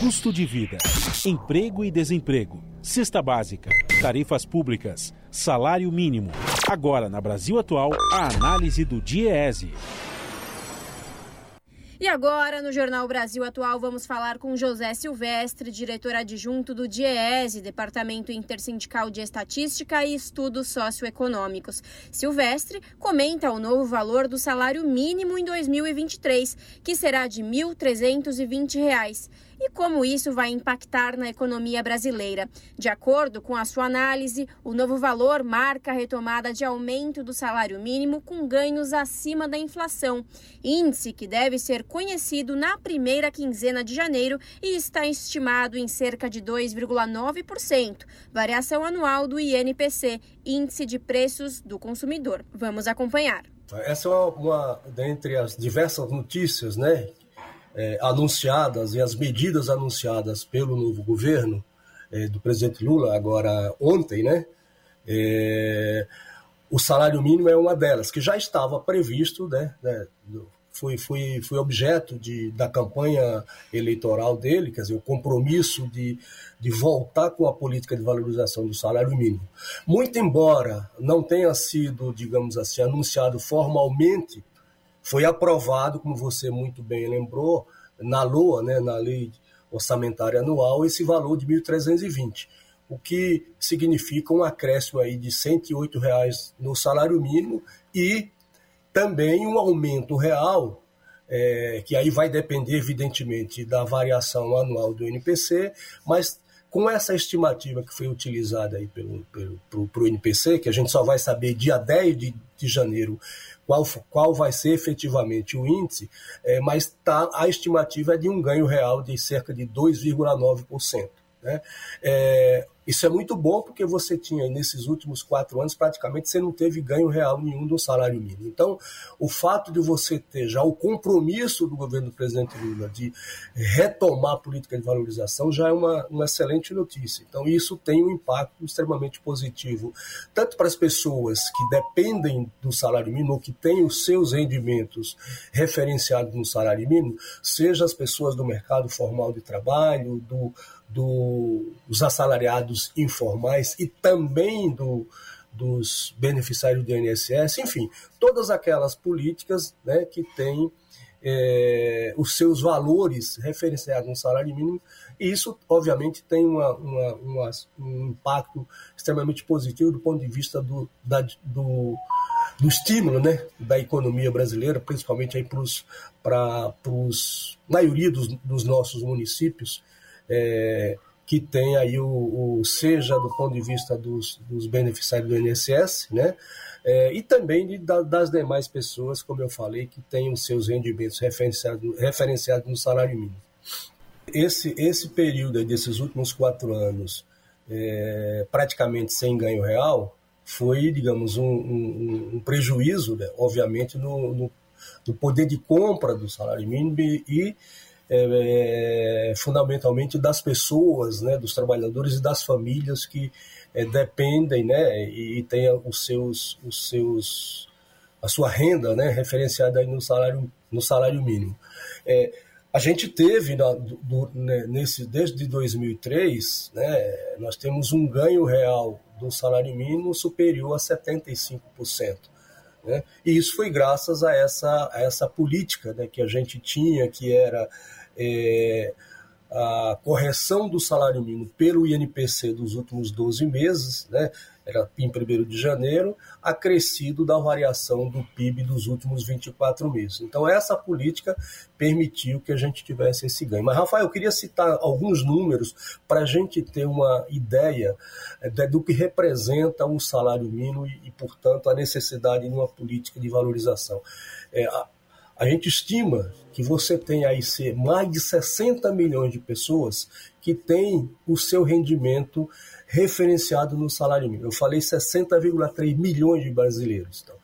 Custo de vida, emprego e desemprego, cesta básica, tarifas públicas, salário mínimo. Agora, na Brasil Atual, a análise do DIEESE. E agora, no Jornal Brasil Atual, vamos falar com José Silvestre, diretor adjunto do DIEESE, Departamento Intersindical de Estatística e Estudos Socioeconômicos. Silvestre comenta o novo valor do salário mínimo em 2023, que será de R$ 1.320 e como isso vai impactar na economia brasileira. De acordo com a sua análise, o novo valor marca a retomada de aumento do salário mínimo com ganhos acima da inflação, índice que deve ser conhecido na primeira quinzena de janeiro e está estimado em cerca de 2,9%, variação anual do INPC, Índice de Preços do Consumidor. Vamos acompanhar. Essa é uma, uma dentre as diversas notícias, né, é, anunciadas e as medidas anunciadas pelo novo governo é, do presidente Lula, agora ontem, né? É, o salário mínimo é uma delas, que já estava previsto, né? né foi, foi, foi objeto de, da campanha eleitoral dele, quer dizer, o compromisso de, de voltar com a política de valorização do salário mínimo. Muito embora não tenha sido, digamos assim, anunciado formalmente foi aprovado, como você muito bem lembrou, na LOA, né, na Lei Orçamentária Anual, esse valor de 1.320, o que significa um acréscimo aí de 108 reais no salário mínimo e também um aumento real, é, que aí vai depender, evidentemente, da variação anual do NPC, mas com essa estimativa que foi utilizada aí pelo, pelo, pro, NPC, que a gente só vai saber dia 10 de, de janeiro qual, qual vai ser efetivamente o índice, é, mas tá, a estimativa é de um ganho real de cerca de 2,9%. Né? É, isso é muito bom porque você tinha, nesses últimos quatro anos, praticamente você não teve ganho real nenhum do salário mínimo. Então, o fato de você ter já o compromisso do governo do presidente Lula de retomar a política de valorização já é uma, uma excelente notícia. Então, isso tem um impacto extremamente positivo, tanto para as pessoas que dependem do salário mínimo, ou que têm os seus rendimentos referenciados no salário mínimo, seja as pessoas do mercado formal de trabalho, do do, dos assalariados informais e também do, dos beneficiários do INSS, enfim, todas aquelas políticas né, que têm é, os seus valores referenciados no salário mínimo, e isso, obviamente, tem uma, uma, uma, um impacto extremamente positivo do ponto de vista do, da, do, do estímulo né, da economia brasileira, principalmente para a maioria dos, dos nossos municípios, é, que tem aí o, o, seja do ponto de vista dos, dos beneficiários do INSS, né? É, e também de, da, das demais pessoas, como eu falei, que têm os seus rendimentos referenciados, no salário mínimo. Esse, esse período desses últimos quatro anos, é, praticamente sem ganho real, foi, digamos, um, um, um prejuízo, né, obviamente, no, no, no, poder de compra do salário mínimo e, é, é, fundamentalmente das pessoas, né, dos trabalhadores e das famílias que é, dependem né, e, e têm os seus, os seus, a sua renda né, referenciada aí no salário, no salário mínimo. É, a gente teve, na, do, né, nesse, desde 2003, né, nós temos um ganho real do salário mínimo superior a 75%. Né? E isso foi graças a essa, a essa política né, que a gente tinha, que era é, a correção do salário mínimo pelo INPC dos últimos 12 meses, né, era em 1 de janeiro, acrescido da variação do PIB dos últimos 24 meses. Então, essa política permitiu que a gente tivesse esse ganho. Mas, Rafael, eu queria citar alguns números para a gente ter uma ideia eh, do que representa o salário mínimo e, portanto, a necessidade de uma política de valorização. É, a, a gente estima que você tem aí mais de 60 milhões de pessoas que têm o seu rendimento referenciado no salário mínimo. Eu falei 60,3 milhões de brasileiros. Então,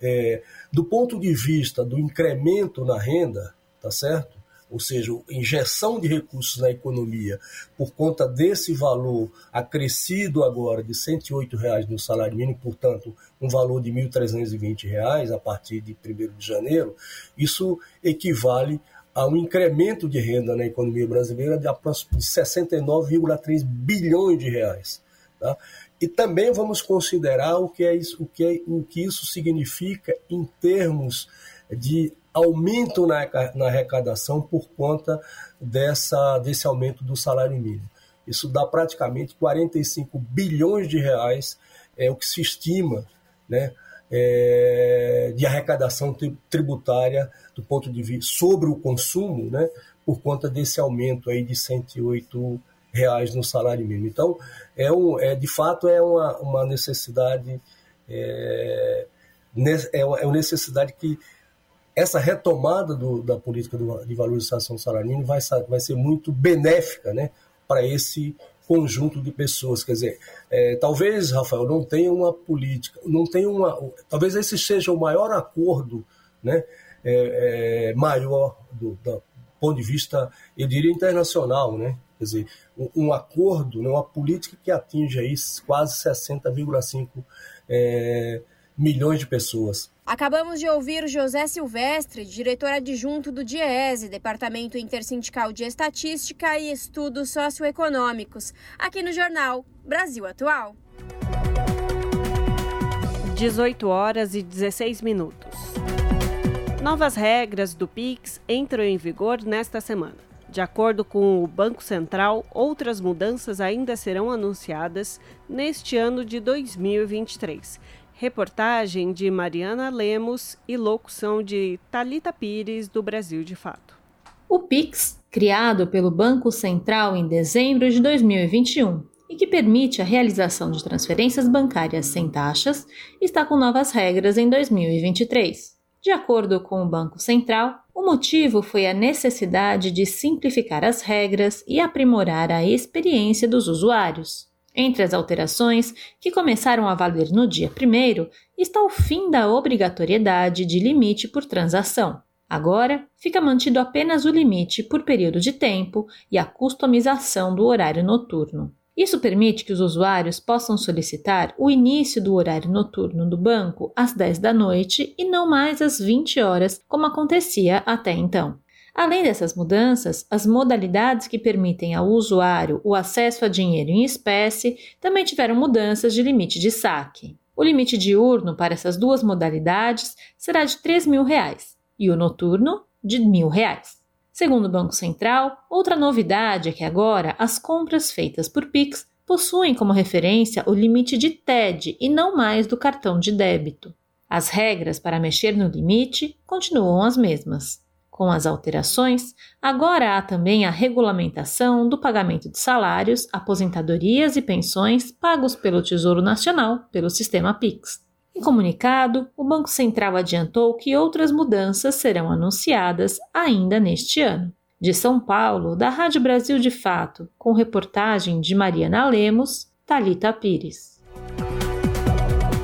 é, do ponto de vista do incremento na renda, tá certo? Ou seja, injeção de recursos na economia por conta desse valor acrescido agora de 108 reais no salário mínimo, portanto, um valor de 1.320 reais a partir de 1 de janeiro, isso equivale a um incremento de renda na economia brasileira de aproximadamente 69,3 bilhões de reais. Tá? E também vamos considerar o que, é isso, o, que é, o que isso significa em termos de aumento na, na arrecadação por conta dessa, desse aumento do salário mínimo. Isso dá praticamente 45 bilhões de reais, é o que se estima, né, é, de arrecadação tributária do ponto de vista sobre o consumo, né, por conta desse aumento aí de 108 reais no salário mínimo. Então, é, um, é de fato é uma, uma necessidade é, é uma necessidade que essa retomada do, da política de valorização do salário mínimo vai, vai ser muito benéfica né, para esse conjunto de pessoas. Quer dizer, é, talvez, Rafael, não tenha uma política, não tenha uma. Talvez esse seja o maior acordo né, é, é, maior do, do, ponto de vista, eu diria, internacional. Né? Quer dizer, um, um acordo, né, uma política que atinge aí quase 60,5 é, milhões de pessoas. Acabamos de ouvir José Silvestre, diretor adjunto do DIEESE, Departamento Intersindical de Estatística e Estudos Socioeconômicos, aqui no jornal Brasil Atual. 18 horas e 16 minutos. Novas regras do PIX entram em vigor nesta semana. De acordo com o Banco Central, outras mudanças ainda serão anunciadas neste ano de 2023 Reportagem de Mariana Lemos e locução de Talita Pires do Brasil de Fato. O Pix, criado pelo Banco Central em dezembro de 2021 e que permite a realização de transferências bancárias sem taxas, está com novas regras em 2023. De acordo com o Banco Central, o motivo foi a necessidade de simplificar as regras e aprimorar a experiência dos usuários. Entre as alterações, que começaram a valer no dia 1, está o fim da obrigatoriedade de limite por transação. Agora, fica mantido apenas o limite por período de tempo e a customização do horário noturno. Isso permite que os usuários possam solicitar o início do horário noturno do banco às 10 da noite e não mais às 20 horas, como acontecia até então. Além dessas mudanças, as modalidades que permitem ao usuário o acesso a dinheiro em espécie também tiveram mudanças de limite de saque. O limite diurno para essas duas modalidades será de 3 mil reais, e o noturno de R$. Reais. Segundo o Banco Central, outra novidade é que agora as compras feitas por Pix possuem como referência o limite de TED e não mais do cartão de débito. As regras para mexer no limite continuam as mesmas. Com as alterações, agora há também a regulamentação do pagamento de salários, aposentadorias e pensões pagos pelo Tesouro Nacional pelo sistema PIX. Em comunicado, o Banco Central adiantou que outras mudanças serão anunciadas ainda neste ano. De São Paulo, da Rádio Brasil de Fato, com reportagem de Mariana Lemos, Talita Pires.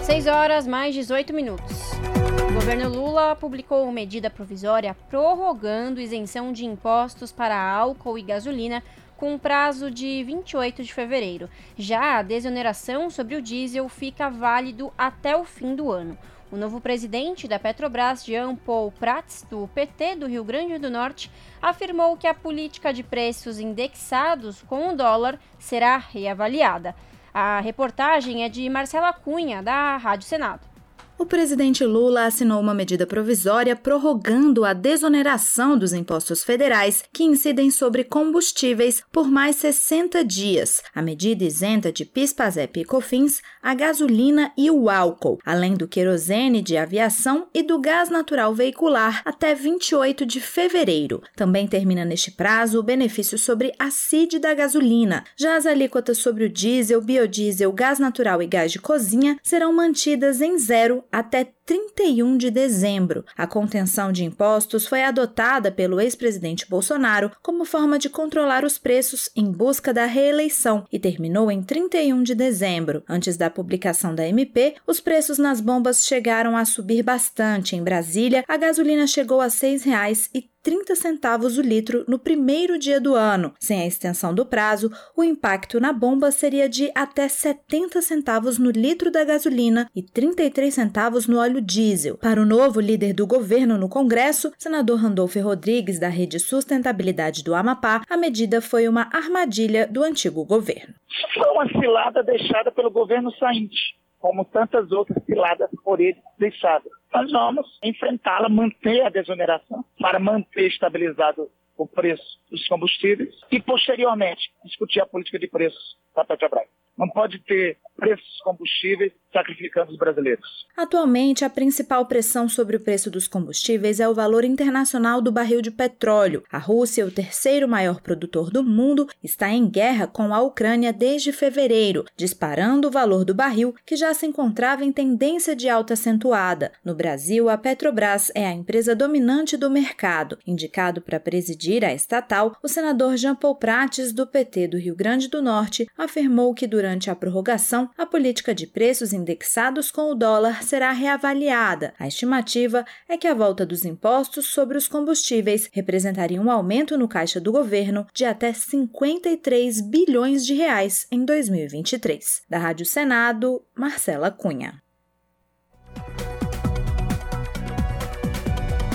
6 horas mais 18 minutos. O governo Lula publicou medida provisória prorrogando isenção de impostos para álcool e gasolina com prazo de 28 de fevereiro. Já a desoneração sobre o diesel fica válido até o fim do ano. O novo presidente da Petrobras, Jean Paul Prats, do PT do Rio Grande do Norte, afirmou que a política de preços indexados com o dólar será reavaliada. A reportagem é de Marcela Cunha, da Rádio Senado. O presidente Lula assinou uma medida provisória prorrogando a desoneração dos impostos federais que incidem sobre combustíveis por mais 60 dias. A medida isenta de PIS, PASEP e COFINS a gasolina e o álcool, além do querosene de aviação e do gás natural veicular até 28 de fevereiro. Também termina neste prazo o benefício sobre a CID da gasolina. Já as alíquotas sobre o diesel, biodiesel, gás natural e gás de cozinha serão mantidas em zero até 31 de dezembro. A contenção de impostos foi adotada pelo ex-presidente Bolsonaro como forma de controlar os preços em busca da reeleição e terminou em 31 de dezembro. Antes da publicação da MP, os preços nas bombas chegaram a subir bastante. Em Brasília, a gasolina chegou a R$ 6,30 30 centavos o litro no primeiro dia do ano. Sem a extensão do prazo, o impacto na bomba seria de até 70 centavos no litro da gasolina e 33 centavos no óleo diesel. Para o novo líder do governo no Congresso, senador Randolfo Rodrigues, da Rede Sustentabilidade do Amapá, a medida foi uma armadilha do antigo governo. Foi uma cilada deixada pelo governo sainte como tantas outras ciladas por ele deixadas. Nós vamos enfrentá-la, manter a desoneração, para manter estabilizado o preço dos combustíveis e, posteriormente, discutir a política de preços da Petrobras. Não pode ter preços combustíveis sacrificando os brasileiros. Atualmente, a principal pressão sobre o preço dos combustíveis é o valor internacional do barril de petróleo. A Rússia, o terceiro maior produtor do mundo, está em guerra com a Ucrânia desde fevereiro, disparando o valor do barril, que já se encontrava em tendência de alta acentuada. No Brasil, a Petrobras é a empresa dominante do mercado. Indicado para presidir a estatal, o senador Jean Paul Prates, do PT do Rio Grande do Norte, afirmou que durante a prorrogação a política de preços indexados com o dólar será reavaliada. A estimativa é que a volta dos impostos sobre os combustíveis representaria um aumento no caixa do governo de até 53 bilhões de reais em 2023. Da Rádio Senado, Marcela Cunha.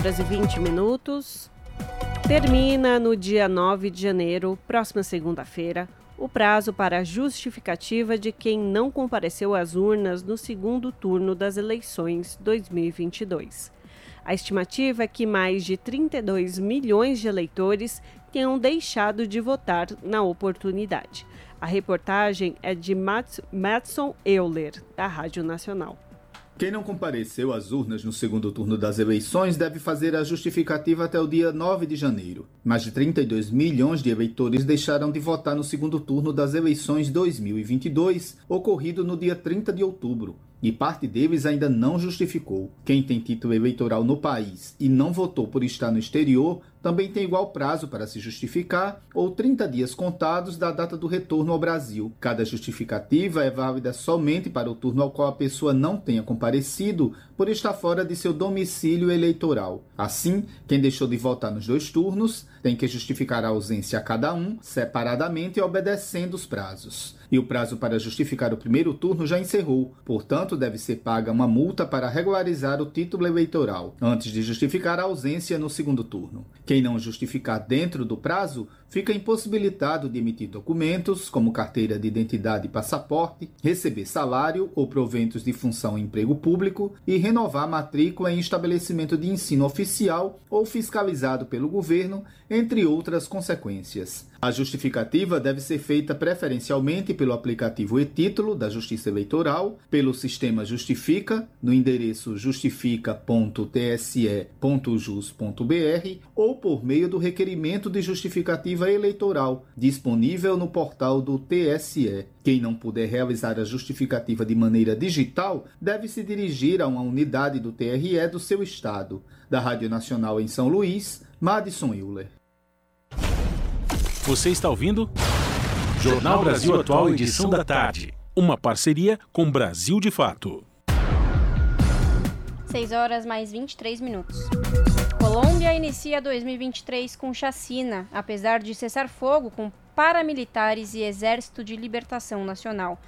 Brasil 20 minutos. Termina no dia 9 de janeiro, próxima segunda-feira, o prazo para a justificativa de quem não compareceu às urnas no segundo turno das eleições 2022. A estimativa é que mais de 32 milhões de eleitores tenham deixado de votar na oportunidade. A reportagem é de Madson Euler, da Rádio Nacional. Quem não compareceu às urnas no segundo turno das eleições deve fazer a justificativa até o dia 9 de janeiro. Mais de 32 milhões de eleitores deixaram de votar no segundo turno das eleições 2022, ocorrido no dia 30 de outubro e parte deles ainda não justificou. Quem tem título eleitoral no país e não votou por estar no exterior também tem igual prazo para se justificar ou 30 dias contados da data do retorno ao Brasil. Cada justificativa é válida somente para o turno ao qual a pessoa não tenha comparecido por estar fora de seu domicílio eleitoral. Assim, quem deixou de votar nos dois turnos tem que justificar a ausência a cada um, separadamente e obedecendo os prazos. E o prazo para justificar o primeiro turno já encerrou, portanto, deve ser paga uma multa para regularizar o título eleitoral, antes de justificar a ausência no segundo turno. Quem não justificar dentro do prazo fica impossibilitado de emitir documentos, como carteira de identidade e passaporte, receber salário ou proventos de função em emprego público e renovar matrícula em estabelecimento de ensino oficial ou fiscalizado pelo governo, entre outras consequências. A justificativa deve ser feita preferencialmente pelo aplicativo e-título da Justiça Eleitoral, pelo sistema Justifica, no endereço justifica.tse.jus.br ou por meio do requerimento de justificativa eleitoral, disponível no portal do TSE. Quem não puder realizar a justificativa de maneira digital deve se dirigir a uma unidade do TRE do seu estado. Da Rádio Nacional em São Luís, Madison Euler. Você está ouvindo? Jornal Brasil Atual, edição da tarde. Uma parceria com Brasil de Fato. 6 horas mais 23 minutos. Colômbia inicia 2023 com chacina, apesar de cessar fogo com paramilitares e Exército de Libertação Nacional.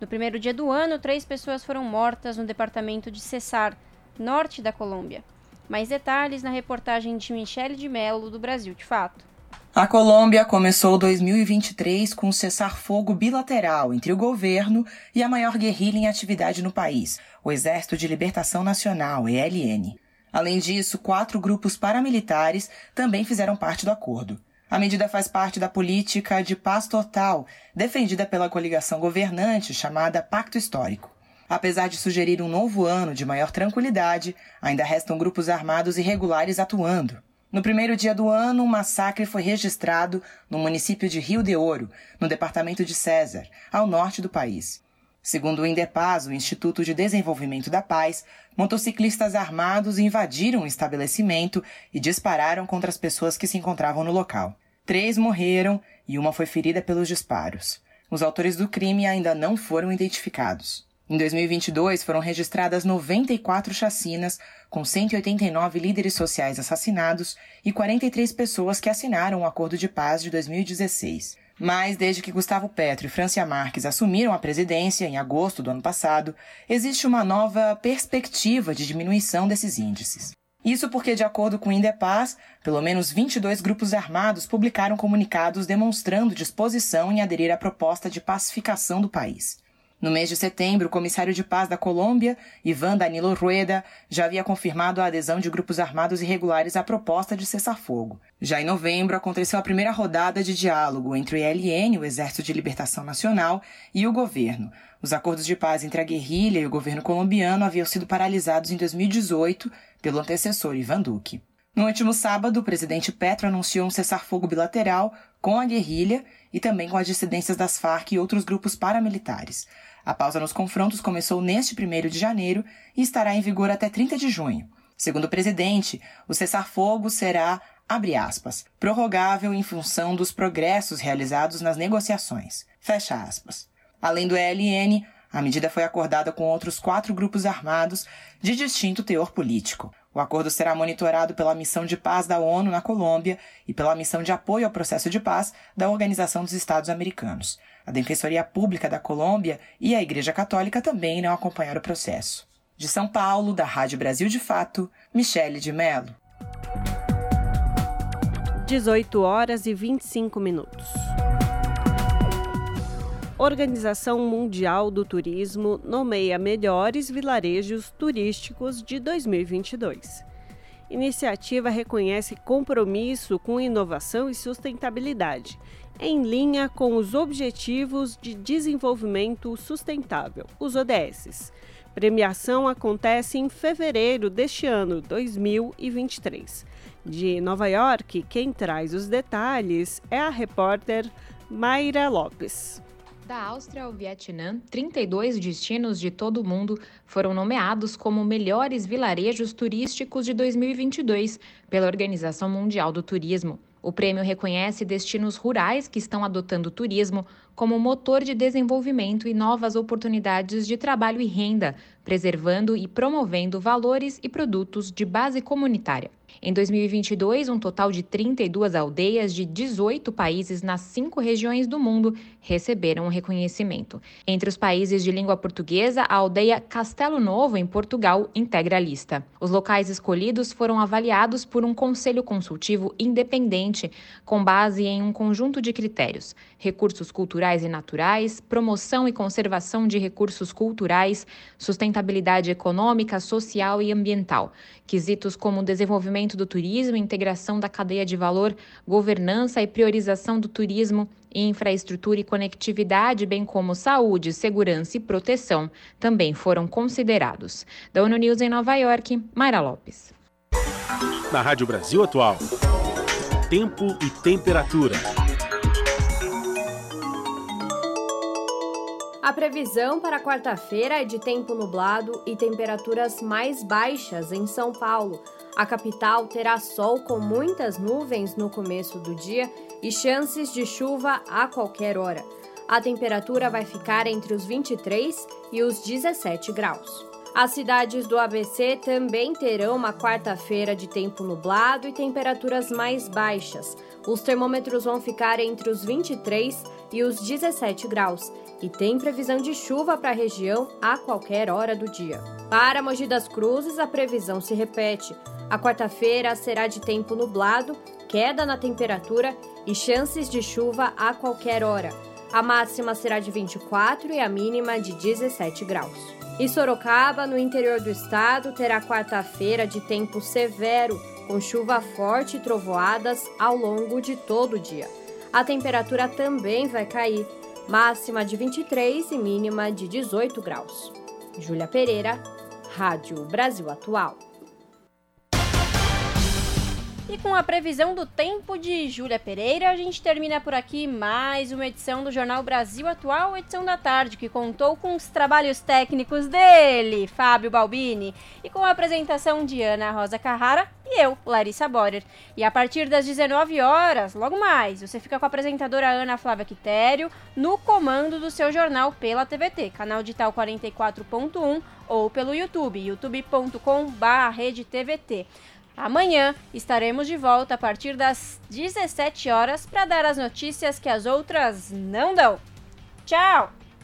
No primeiro dia do ano, três pessoas foram mortas no departamento de Cesar, norte da Colômbia. Mais detalhes na reportagem de Michele de Mello, do Brasil de Fato. A Colômbia começou 2023 com um cessar-fogo bilateral entre o governo e a maior guerrilha em atividade no país, o Exército de Libertação Nacional, ELN. Além disso, quatro grupos paramilitares também fizeram parte do acordo. A medida faz parte da política de paz total, defendida pela coligação governante chamada Pacto Histórico. Apesar de sugerir um novo ano de maior tranquilidade, ainda restam grupos armados irregulares atuando. No primeiro dia do ano, um massacre foi registrado no município de Rio de Ouro, no departamento de César, ao norte do país. Segundo o Indepaz, o Instituto de Desenvolvimento da Paz, motociclistas armados invadiram o estabelecimento e dispararam contra as pessoas que se encontravam no local. Três morreram e uma foi ferida pelos disparos. Os autores do crime ainda não foram identificados. Em 2022, foram registradas 94 chacinas, com 189 líderes sociais assassinados e 43 pessoas que assinaram o Acordo de Paz de 2016. Mas, desde que Gustavo Petro e Francia Marques assumiram a presidência em agosto do ano passado, existe uma nova perspectiva de diminuição desses índices. Isso porque, de acordo com o Indepaz, pelo menos 22 grupos armados publicaram comunicados demonstrando disposição em aderir à proposta de pacificação do país. No mês de setembro, o comissário de paz da Colômbia, Ivan Danilo Rueda, já havia confirmado a adesão de grupos armados irregulares à proposta de cessar-fogo. Já em novembro, aconteceu a primeira rodada de diálogo entre o ELN, o Exército de Libertação Nacional, e o governo. Os acordos de paz entre a guerrilha e o governo colombiano haviam sido paralisados em 2018 pelo antecessor Ivan Duque. No último sábado, o presidente Petro anunciou um cessar-fogo bilateral com a guerrilha e também com as dissidências das Farc e outros grupos paramilitares. A pausa nos confrontos começou neste 1 de janeiro e estará em vigor até 30 de junho. Segundo o presidente, o cessar-fogo será, abre aspas, prorrogável em função dos progressos realizados nas negociações. Fecha aspas. Além do ELN, a medida foi acordada com outros quatro grupos armados de distinto teor político. O acordo será monitorado pela Missão de Paz da ONU na Colômbia e pela Missão de Apoio ao Processo de Paz da Organização dos Estados Americanos. A Defensoria Pública da Colômbia e a Igreja Católica também irão acompanhar o processo. De São Paulo, da Rádio Brasil de Fato, Michele de Mello. 18 horas e 25 minutos. Organização Mundial do Turismo nomeia melhores vilarejos turísticos de 2022. Iniciativa reconhece compromisso com inovação e sustentabilidade, em linha com os Objetivos de Desenvolvimento Sustentável, os ODSs. Premiação acontece em fevereiro deste ano, 2023. De Nova York, quem traz os detalhes é a repórter Mayra Lopes. Da Áustria ao Vietnã, 32 destinos de todo o mundo foram nomeados como melhores vilarejos turísticos de 2022 pela Organização Mundial do Turismo. O prêmio reconhece destinos rurais que estão adotando o turismo como motor de desenvolvimento e novas oportunidades de trabalho e renda, preservando e promovendo valores e produtos de base comunitária. Em 2022, um total de 32 aldeias de 18 países nas cinco regiões do mundo receberam o reconhecimento. Entre os países de língua portuguesa, a aldeia Castelo Novo, em Portugal, integra a lista. Os locais escolhidos foram avaliados por um conselho consultivo independente, com base em um conjunto de critérios: recursos culturais e naturais, promoção e conservação de recursos culturais, sustentabilidade econômica, social e ambiental, quesitos como desenvolvimento do turismo, integração da cadeia de valor, governança e priorização do turismo, infraestrutura e conectividade, bem como saúde, segurança e proteção, também foram considerados. Da ONU News em Nova York, Mayra Lopes. Na Rádio Brasil Atual, tempo e temperatura. A previsão para quarta-feira é de tempo nublado e temperaturas mais baixas em São Paulo. A capital terá sol com muitas nuvens no começo do dia e chances de chuva a qualquer hora. A temperatura vai ficar entre os 23 e os 17 graus. As cidades do ABC também terão uma quarta-feira de tempo nublado e temperaturas mais baixas. Os termômetros vão ficar entre os 23 e os 17 graus e tem previsão de chuva para a região a qualquer hora do dia. Para Mogi das Cruzes, a previsão se repete. A quarta-feira será de tempo nublado, queda na temperatura e chances de chuva a qualquer hora. A máxima será de 24 e a mínima de 17 graus. E Sorocaba, no interior do estado, terá quarta-feira de tempo severo, com chuva forte e trovoadas ao longo de todo o dia. A temperatura também vai cair máxima de 23 e mínima de 18 graus. Júlia Pereira, Rádio Brasil Atual. E com a previsão do tempo de Júlia Pereira, a gente termina por aqui mais uma edição do Jornal Brasil Atual, edição da tarde, que contou com os trabalhos técnicos dele, Fábio Balbini, e com a apresentação de Ana Rosa Carrara e eu, Larissa Borer. E a partir das 19 horas, logo mais, você fica com a apresentadora Ana Flávia Quitério no comando do seu jornal pela TVT, canal digital 44.1 ou pelo YouTube, youtube.com/redetvt. Amanhã estaremos de volta a partir das 17 horas para dar as notícias que as outras não dão. Tchau!